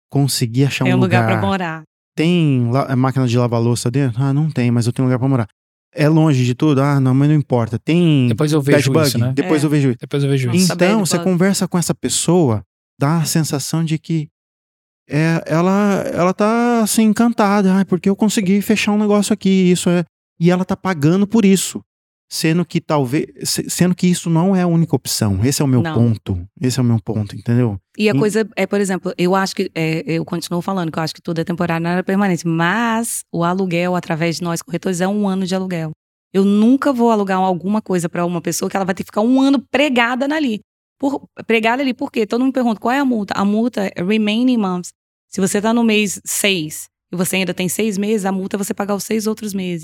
consegui achar Tem um lugar lugar para morar. tem la- máquina de lavar louça dentro? Ah, não tem, mas eu tenho lugar pra morar. É longe de tudo? Ah, não, mas não importa. Tem Depois eu vejo bug? isso, né? Depois É. eu vejo isso. Depois eu vejo isso. Então, você conversa com essa pessoa, dá a sensação de que é, ela, ela tá assim, encantada. Ah, porque eu consegui fechar um negócio aqui. Isso é. E ela tá pagando por isso. Sendo que talvez. se- Sendo que isso não é a única opção. Esse é o meu Não. ponto. Esse é o meu ponto, entendeu? E a Hum. coisa é, por exemplo, eu acho que, é, eu continuo falando que eu acho que tudo é temporário, nada é permanente, mas o aluguel, através de nós corretores, é um ano de aluguel. Eu nunca vou alugar alguma coisa para uma pessoa que ela vai ter que ficar um ano pregada ali. Por, pregada ali, por quê? Todo mundo pergunta qual é a multa. A multa é remaining months. Se você tá no mês seis e você ainda tem seis meses, a multa é você pagar os seis outros meses.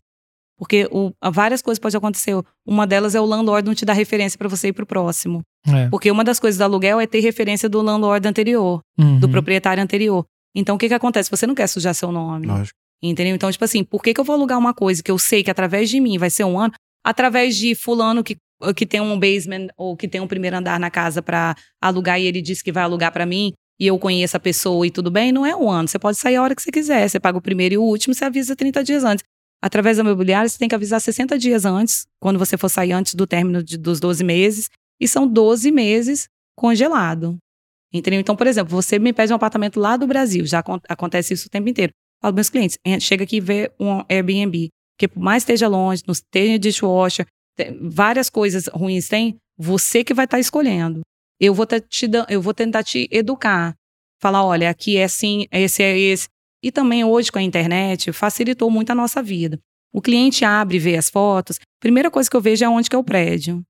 Porque o, várias coisas podem acontecer. Uma delas é o landlord não te dar referência para você ir pro próximo. É. Porque uma das coisas do aluguel é ter referência do landlord anterior, Uhum. do proprietário anterior. Então, o que que acontece? Você não quer sujar seu nome. Lógico. Entendeu? Então, tipo assim, por que, que eu vou alugar uma coisa que eu sei que através de mim vai ser um ano, através de fulano que, que tem um basement ou que tem um primeiro andar na casa pra alugar e ele disse que vai alugar pra mim e eu conheço a pessoa e tudo bem, não é um ano. Você pode sair a hora que você quiser. Você paga o primeiro e o último, você avisa 30 dias antes. Através da imobiliária, você tem que avisar 60 dias antes, quando você for sair antes do término de- dos 12 meses. E são 12 meses congelado. Entendeu? Então, por exemplo, você me pede um apartamento lá do Brasil, já acon- acontece isso o tempo inteiro. Falo para meus clientes, "En- chega aqui e vê um Airbnb, porque por mais esteja longe, não tenha dishwasher, várias coisas ruins tem, você que vai estar escolhendo. Eu vou, te, eu vou tentar te educar. Falar, olha, aqui é assim, esse é esse. E também hoje com a internet facilitou muito a nossa vida. O cliente abre e vê as fotos. Primeira coisa que eu vejo é onde que é o prédio.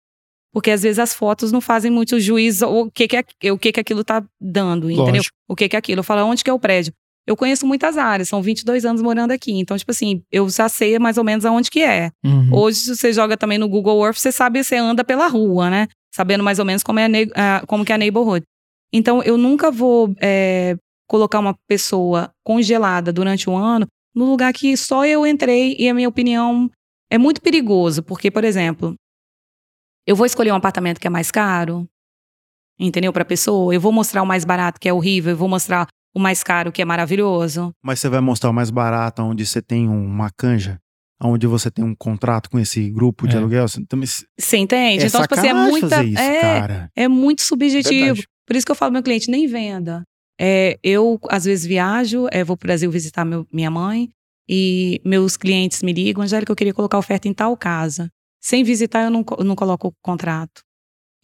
Porque às vezes as fotos não fazem muito juízo o que que, é, o que, que aquilo tá dando, entendeu? Lógico. O que que é aquilo. Eu falo, onde que é o prédio? Eu conheço muitas áreas, são 22 anos morando aqui. Então, tipo assim, eu já sei mais ou menos aonde que é. Uhum. Hoje, se você joga também no Google Earth, você sabe, você anda pela rua, né? Sabendo mais ou menos como, é a, como que é a neighborhood. Então, eu nunca vou é, colocar uma pessoa congelada durante um ano no lugar que só eu entrei e a minha opinião é muito perigoso. Porque, por exemplo, eu vou escolher um apartamento que é mais caro, entendeu? Para pessoa. Eu vou mostrar o mais barato, que é horrível. Eu vou mostrar o mais caro, que é maravilhoso. Mas você vai mostrar o mais barato, onde você tem uma canja, onde você tem um contrato com esse grupo de É. aluguel. Você, também, Você entende? é então, tipo assim, é muita. isso, é, cara. é muito subjetivo. Verdade. Por isso que eu falo pro meu cliente, nem venda. É, eu, às vezes, viajo, é, vou pro Brasil visitar meu- minha mãe, e meus clientes me ligam, Angélica, eu queria colocar oferta em tal casa. Sem visitar, eu não, eu não coloco o contrato.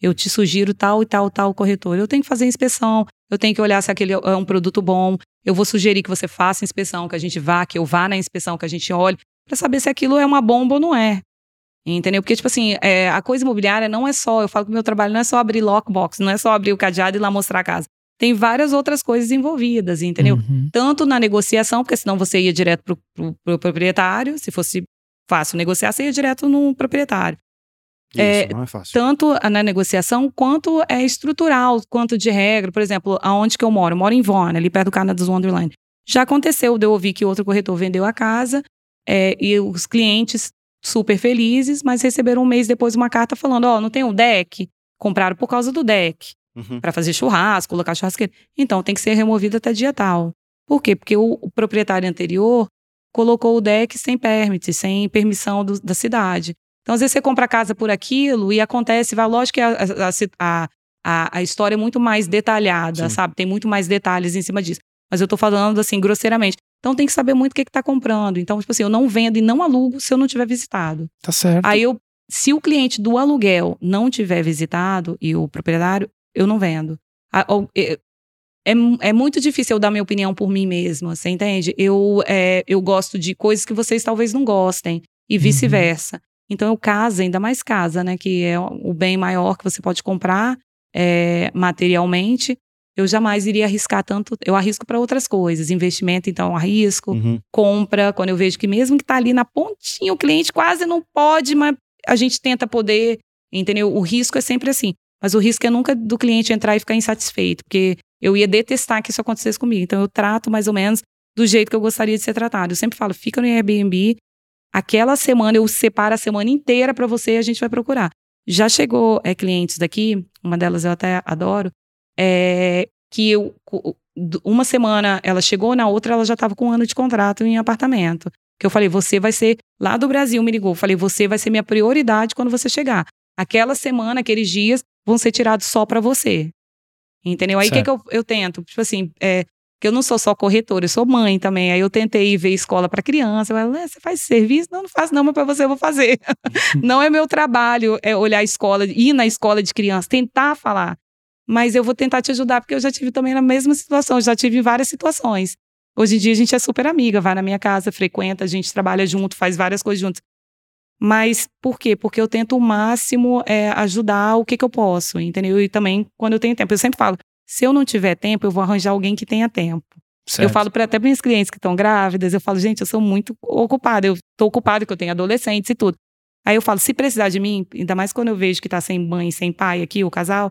Eu te sugiro tal e tal, tal corretor. Eu tenho que fazer inspeção, eu tenho que olhar se aquele é um produto bom. Eu vou sugerir que você faça inspeção, que a gente vá, que eu vá na inspeção, que a gente olhe, para saber se aquilo é uma bomba ou não é. Entendeu? Porque, tipo assim, é, a coisa imobiliária não é só, eu falo que o meu trabalho não é só abrir lockbox, não é só abrir o cadeado e ir lá mostrar a casa. Tem várias outras coisas envolvidas, entendeu? Uhum. Tanto na negociação, porque senão você ia direto pro, pro, pro proprietário, se fosse fácil negociar, você ia direto no proprietário. Isso, É, não é fácil. Tanto na negociação, quanto é estrutural, quanto de regra. Por exemplo, aonde que eu moro? Eu moro em Vaughan, ali perto do Canada's Wonderland. Já aconteceu de eu ouvir que outro corretor vendeu a casa é, e os clientes super felizes, mas receberam um mês depois uma carta falando, ó, não tem um deck? Compraram por causa do deck Uhum. para fazer churrasco, colocar churrasqueira. Então tem que ser removido até dia tal. Por quê? Porque o, o proprietário anterior colocou o deck sem permit, sem permissão do- da cidade. Então, às vezes, você compra a casa por aquilo e acontece, vai, lógico que a, a, a, a história é muito mais detalhada, Sim. sabe? Tem muito mais detalhes em cima disso. Mas eu tô falando assim, grosseiramente. Então tem que saber muito o que, que tá comprando. Então, tipo assim, eu não vendo e não alugo se eu não tiver visitado. Tá certo. Aí eu, se o cliente do aluguel não tiver visitado e o proprietário, eu não vendo. É, é, mu- muito difícil eu dar minha opinião por mim mesma, você entende? Eu, é, eu gosto de coisas que vocês talvez não gostem e vice-versa. Então eu casa, ainda mais casa, né? Que é o bem maior que você pode comprar é, materialmente. Eu jamais iria arriscar tanto. Eu arrisco para outras coisas. Investimento, então, arrisco Uhum. compra, quando eu vejo que mesmo que tá ali na pontinha, o cliente quase não pode, mas a gente tenta poder, entendeu? O risco é sempre assim. Mas o risco é nunca do cliente entrar e ficar insatisfeito, porque eu ia detestar que isso acontecesse comigo. Então eu trato mais ou menos do jeito que eu gostaria de ser tratado. Eu sempre falo, fica no Airbnb, aquela semana eu separo a semana inteira para você e a gente vai procurar. Já chegou é, clientes daqui, uma delas eu até adoro, é, que eu, uma semana ela chegou, na outra ela já estava com um ano de contrato em apartamento. Que eu falei, você vai ser, lá do Brasil me ligou, falei, você vai ser minha prioridade quando você chegar. Aquela semana, aqueles dias, vão ser tirados só para você. Entendeu? Aí o que, que eu, eu tento? Tipo assim, é, que eu não sou só corretora, eu sou mãe também. Aí eu tentei ver escola para criança. Eu falei, "É, você faz serviço? Não, não faço não, mas para você eu vou fazer. não é meu trabalho é olhar a escola, ir na escola de criança, tentar falar. Mas eu vou tentar te ajudar, porque eu já tive também na mesma situação, já tive várias situações. Hoje em dia a gente é super amiga, vai na minha casa, frequenta, a gente trabalha junto, faz várias coisas juntos. Mas por quê? Porque eu tento o máximo é, ajudar o que, que eu posso, entendeu? E também quando eu tenho tempo. Eu sempre falo, se eu não tiver tempo, eu vou arranjar alguém que tenha tempo. Certo. Eu falo para até minhas clientes que estão grávidas, eu falo, gente, eu sou muito ocupada, eu tô ocupada porque eu tenho adolescentes e tudo. Aí eu falo, se precisar de mim, ainda mais quando eu vejo que tá sem mãe, sem pai aqui, o casal,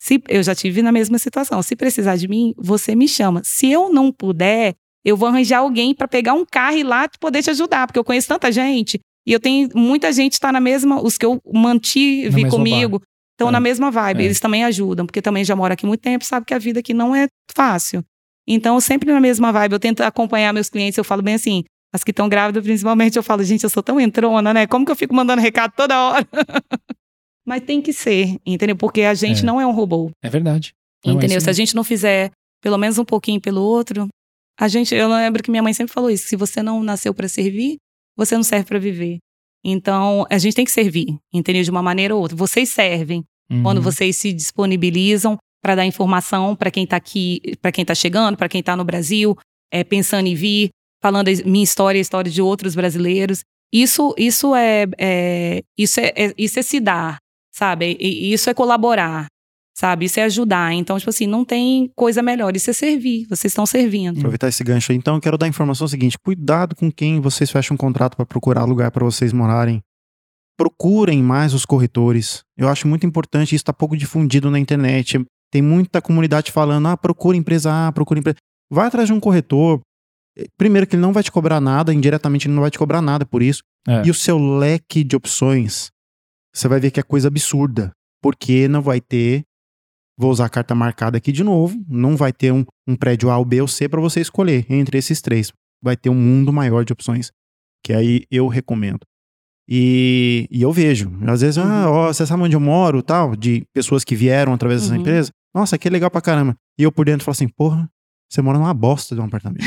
se eu já tive na mesma situação, se precisar de mim, você me chama. Se eu não puder, eu vou arranjar alguém para pegar um carro e lá poder te ajudar, porque eu conheço tanta gente e eu tenho muita gente está na mesma, os que eu mantive comigo, estão É. na mesma vibe, É. eles também ajudam, porque também já moro aqui muito tempo, sabe que a vida aqui não é fácil. Então, sempre na mesma vibe, eu tento acompanhar meus clientes, eu falo bem assim, as que estão grávidas principalmente, eu falo, gente, eu sou tão entrona, né? Como que eu fico mandando recado toda hora? Mas tem que ser, entendeu? Porque a gente É. não é um robô, É verdade. Não, é entendeu? isso Se a gente não fizer pelo menos um pouquinho pelo outro, a gente, eu lembro que minha mãe sempre falou isso, se você não nasceu para servir, você não serve para viver. Então, a gente tem que servir, entendeu? De uma maneira ou outra. Vocês servem, Uhum. quando vocês se disponibilizam para dar informação para quem está aqui, para quem está chegando, para quem está no Brasil, é, pensando em vir, falando a minha história, a história de outros brasileiros. Isso, isso é, é- isso é, é- isso é se dar, sabe? E- e isso é colaborar, sabe? Isso é ajudar. Então, tipo assim, não tem coisa melhor. Isso é servir. Vocês estão servindo. Aproveitar esse gancho aí. Então, eu quero dar a informação seguinte: cuidado com quem vocês fecham um contrato para procurar lugar para vocês morarem. Procurem mais os corretores. Eu acho muito importante, isso está pouco difundido na internet. Tem muita comunidade falando: ah, procura empresa A, procura empresa. Vai atrás de um corretor. Eh, Primeiro, que ele não vai te cobrar nada, indiretamente ele não vai te cobrar nada por isso. É. E o seu leque de opções, você vai ver que é coisa absurda. Porque não vai ter. Vou usar a carta marcada aqui de novo. Não vai ter um, um prédio A, ou B ou C para você escolher entre esses três. Vai ter um mundo maior de opções. Que aí eu recomendo. E, e eu vejo. Às vezes, ah, Uhum. ó, você sabe onde eu moro, tal, de pessoas que vieram através dessa Uhum. empresa. Nossa, aqui é legal pra caramba. E eu por dentro falo assim, porra, você mora numa bosta de um apartamento.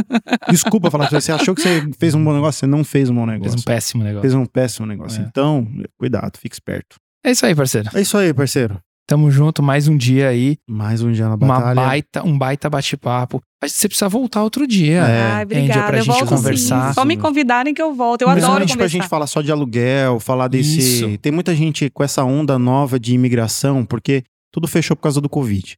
Desculpa falar pra você, você achou que você fez um bom negócio, você não fez um bom negócio. Fez um péssimo negócio. Fez um péssimo negócio. É. Então, cuidado, fique esperto. É isso aí, parceiro. É isso aí, parceiro. Tamo junto, mais um dia aí. Mais um dia na Uma batalha. baita, um baita bate-papo. Mas você precisa voltar outro dia. É. Ai, obrigada. pra eu gente volto conversar. Sim. Só me convidarem que eu volto. Eu Mas adoro Principalmente pra conversar. gente falar só de aluguel, falar desse. Isso. Tem muita gente com essa onda nova de imigração, porque tudo fechou por causa do Covid.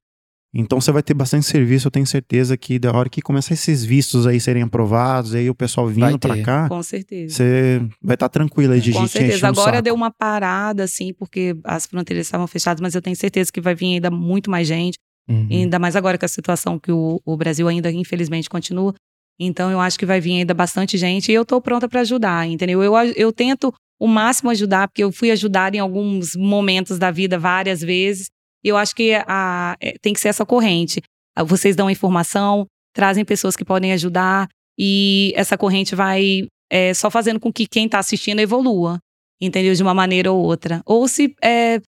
Então você vai ter bastante serviço, eu tenho certeza que da hora que começar esses vistos aí serem aprovados, aí o pessoal vindo pra ter. cá, Com certeza. você vai estar tranquilo aí de Com gente certeza. enchendo o Agora deu uma parada, assim, porque as fronteiras estavam fechadas, mas eu tenho certeza que vai vir ainda muito mais gente. Uhum. Ainda mais agora com a situação que o, o Brasil ainda, infelizmente, continua. Então, eu acho que vai vir ainda bastante gente e eu tô pronta para ajudar, entendeu? Eu, eu tento o máximo ajudar, porque eu fui ajudar em alguns momentos da vida várias vezes. E eu acho que a, é, tem que ser essa corrente. Ah, Vocês dão informação, trazem pessoas que podem ajudar e essa corrente vai é, só fazendo com que quem está assistindo evolua, entendeu? De uma maneira ou outra. Ou se é,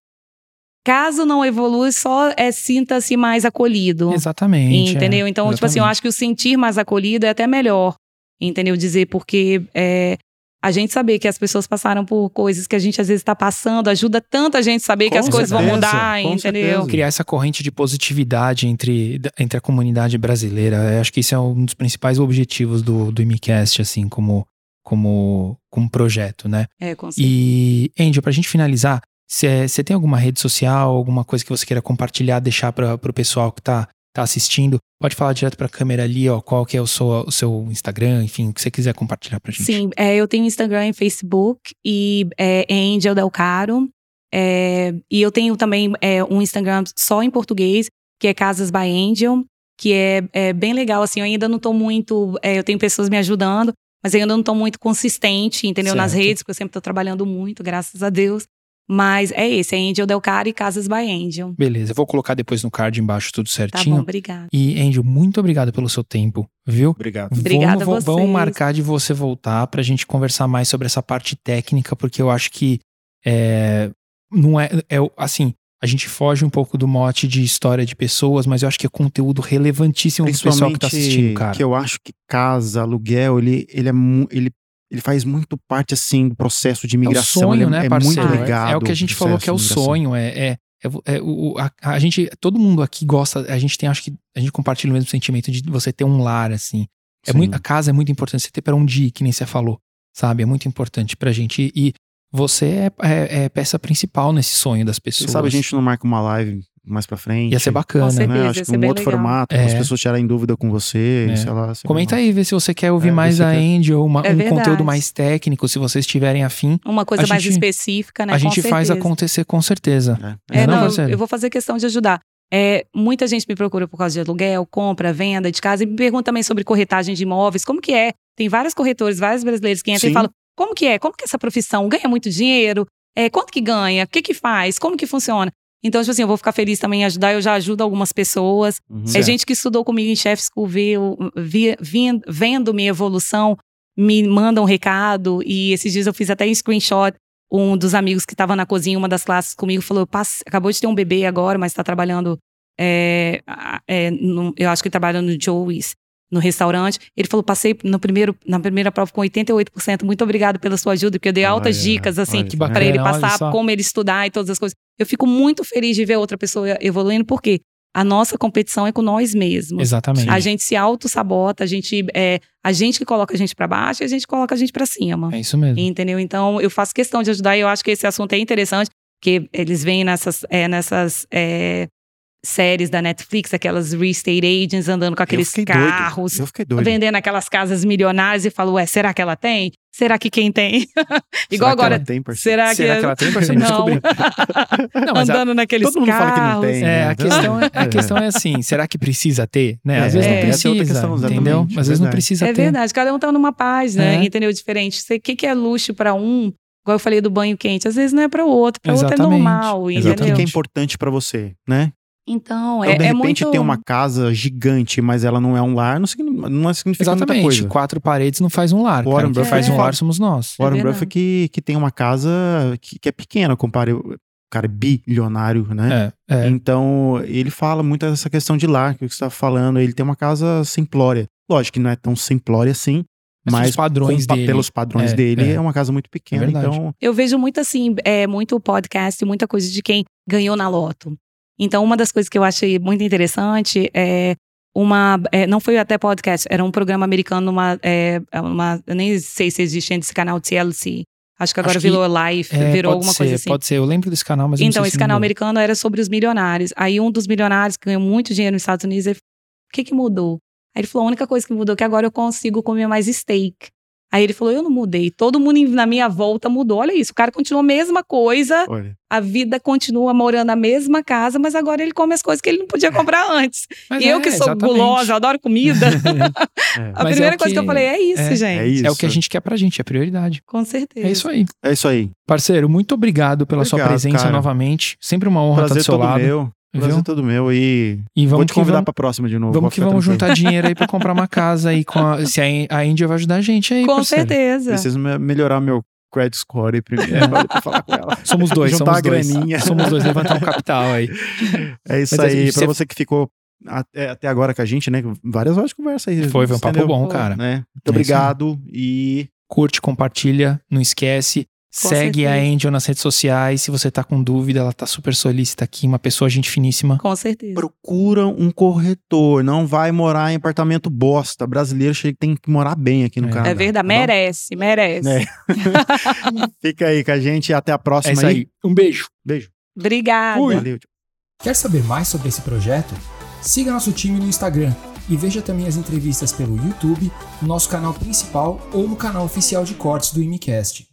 caso não evolua, só é, sinta-se mais acolhido. Exatamente. é. Entendeu? Então, tipo assim, eu Exatamente. acho que o sentir mais acolhido é até melhor. Entendeu? Dizer, porque é, a gente saber que as pessoas passaram por coisas que a gente às vezes está passando, ajuda tanto a gente saber que Com as coisas vão certeza, mudar, com entendeu? certeza. criar essa corrente de positividade entre, entre a comunidade brasileira. Eu acho que isso é um dos principais objetivos do, do IMICAST, assim, como, como, como projeto, né? É, com certeza. E, Angel, pra gente finalizar, você tem alguma rede social, alguma coisa que você queira compartilhar, deixar para o pessoal que tá, tá assistindo? Pode falar direto pra câmera ali, ó, qual que é o seu, o seu Instagram, enfim, o que você quiser compartilhar pra gente. Sim, é, eu tenho Instagram e Facebook e é, Angel Del Caro. É, e eu tenho também é, um Instagram só em português, que é Casas by Angel, que é, é bem legal, assim, eu ainda não tô muito, é, eu tenho pessoas me ajudando, mas eu ainda não tô muito consistente, entendeu? Nas Certo. redes, porque eu sempre tô trabalhando muito, graças a Deus. Mas é esse, é Angel Del Caro e Casas by Angel. Beleza, eu vou colocar depois no card embaixo tudo Tá certinho. bom, obrigada. E, Angel, muito obrigado pelo seu tempo, viu? Obrigado. Obrigada vamos, a vo- Vamos vocês. marcar de você voltar pra gente conversar mais sobre essa parte técnica, porque eu acho que é, não é, é assim, a gente foge um pouco do mote de história de pessoas, mas eu acho que é conteúdo relevantíssimo pro pessoal que tá assistindo, cara. que eu acho que casa, aluguel, ele, ele é ele, ele faz muito parte assim do processo de É o imigração. sonho, ele é, né, é parceiro? muito É- ligado. É o que a gente falou que é o imigração. sonho, é, é, é é o, a, a gente, todo mundo aqui gosta, a gente tem, acho que a gente compartilha o mesmo sentimento de você ter um lar, assim. É Sim. muito, a casa é muito importante, você ter para onde ir, que nem você falou, sabe? É muito importante pra gente. E, e você é, é- é peça principal nesse sonho das pessoas. sabe a gente não marca uma live mais pra frente. Ia ser bacana, Com né? certeza. né? Acho que um outro legal. formato, É. as pessoas tirarem dúvida com você, É. sei lá. seria Comenta legal. aí, vê se você quer ouvir É, mais da quer. Angel, uma- É um verdade. conteúdo mais técnico, se vocês tiverem afim. Uma coisa A mais gente- específica, né? a Com gente faz acontecer com certeza. É, É, É, não, não, eu- eu vou fazer questão de ajudar. É, muita gente me procura por causa de aluguel, compra, venda de casa e me pergunta também sobre corretagem de imóveis. Como que é? Tem vários corretores, vários brasileiros que entram Sim. e falam: como que é? Como que é essa profissão? Ganha muito dinheiro? É, quanto que ganha? O que que faz? Como que funciona? Então, tipo assim, eu vou ficar feliz também em ajudar. Eu já ajudo algumas pessoas. Uhum. É Certo. gente que estudou comigo em Chef School, viu, vi- vin- vendo minha evolução, me manda um recado. E esses dias eu fiz até um screenshot. Um dos amigos que estava na cozinha, uma das classes comigo, falou: "Eu passe- acabou de ter um bebê agora, mas está trabalhando. é, é, no- eu acho que trabalha no Joey's, no restaurante. Ele falou: passei no primeiro, na primeira prova com 88%. Muito obrigado pela sua ajuda, porque eu dei altas Olha, dicas, assim, para ele Olha passar, como ele estudar e todas as coisas. Eu fico muito feliz de ver outra pessoa evoluindo, porque a nossa competição é com nós mesmos. Exatamente. A gente se auto-sabota, a gente, é, a gente que coloca a gente para baixo e a gente coloca a gente para cima. É isso mesmo. Entendeu? Então, eu faço questão de ajudar e eu acho que esse assunto é interessante, porque eles vêm nessas, é, nessas é, séries da Netflix, aquelas real estate agents andando com aqueles fiquei carros, doido. Eu fiquei doido. vendendo aquelas casas milionárias e falo, ué, será que ela tem? Será que quem tem? Igual Será que agora. ela tem? Será que, Será que ela tem, parceiro? Não. Não, mas a, Andando naqueles Todo mundo carros. fala que não tem. é, né? a, questão é, a questão é assim, será que precisa ter? Né? Às É, vezes não precisa, é outra questão, exatamente, entendeu? Às vezes não precisa É ter. verdade, cada um tá numa paz, né? É. Entendeu? Diferente. O que, que é luxo pra um, igual eu falei do banho quente, às vezes não é pra outro, pra outro é Exatamente. normal, Exato. O que entendeu? que é importante pra você, né? Então, Então, é, de é repente, muito... tem uma casa gigante, mas ela não é um lar, não significa, não significa muita coisa. Quatro paredes não faz um lar. Warren Buffett faz um fala. lar somos nós. Warren verdade. Buffett que, que tem uma casa que, que é pequena, comparei. O cara é bilionário, né? É, é. Então, ele fala muito dessa questão de lar, que você está falando. Ele tem uma casa simplória. Lógico que não é tão simplória assim, Mas padrões com- dele. pelos padrões É, dele, é. é. uma casa muito pequena. É então, Eu vejo muito assim, é, muito podcast, muita coisa de quem ganhou na loto. Então, uma das coisas que eu achei muito interessante é uma. é, não foi até podcast, era um programa americano, uma. é, uma eu nem sei se existe ainda esse canal TLC. Acho que agora Acho que- virou live, É, virou alguma ser, coisa assim. Pode ser, eu lembro desse canal, mas eu não Então, sei esse se canal americano era sobre os milionários. Aí um dos milionários que ganhou muito dinheiro nos Estados Unidos, ele falou, o que que mudou? Aí ele falou, a única coisa que mudou é que agora eu consigo comer mais steak. Aí ele falou, eu não mudei. Todo mundo na minha volta mudou. Olha isso, o cara continua a mesma coisa, olha. a vida continua morando na mesma casa, mas agora ele come as coisas que ele não podia comprar antes. Mas e eu é, que sou exatamente. gulosa, eu adoro comida. É. a Mas é primeira o coisa que... eu que- falei é isso, é, gente. É isso. É o que a gente quer pra gente, é prioridade. Com certeza. É isso aí. É isso aí. Parceiro, muito obrigado pela sua Obrigado, presença cara. novamente. Sempre uma honra Prazer estar do seu todo lado. meu. Prazer Viu? todo meu. E E vou vamos te que convidar vamos, pra próxima de novo. vamos que vamos tranquilo. juntar dinheiro aí pra comprar uma casa aí com a, se a, a Índia vai ajudar a gente aí, Com parceiro. certeza. Preciso me- melhorar meu credit score aí primeiro pra pra falar com ela. Somos dois, Juntar somos a dois. graninha. Somos dois, levantar um capital aí. É isso Mas, assim, aí. você- Pra você que ficou até, até agora com a gente, né? Várias horas de conversa aí. Foi, foi um papo entendeu? bom, cara. Né? Muito É obrigado e Curte, compartilha, não esquece. Com Segue a certeza. Angel nas redes sociais. Se você tá com dúvida, ela tá super solícita aqui, uma pessoa gente finíssima. Com certeza. procura um corretor. Não vai morar em apartamento bosta. Brasileiro chega- tem que morar bem aqui no É. Canadá. É verdade, tá merece, merece. É. Fica aí com a gente e até a É próxima isso aí. Um beijo. Beijo. Obrigada. Valeu. Quer saber mais sobre esse projeto? Siga nosso time no Instagram e veja também as entrevistas pelo YouTube, no nosso canal principal ou no canal oficial de cortes do IMCast.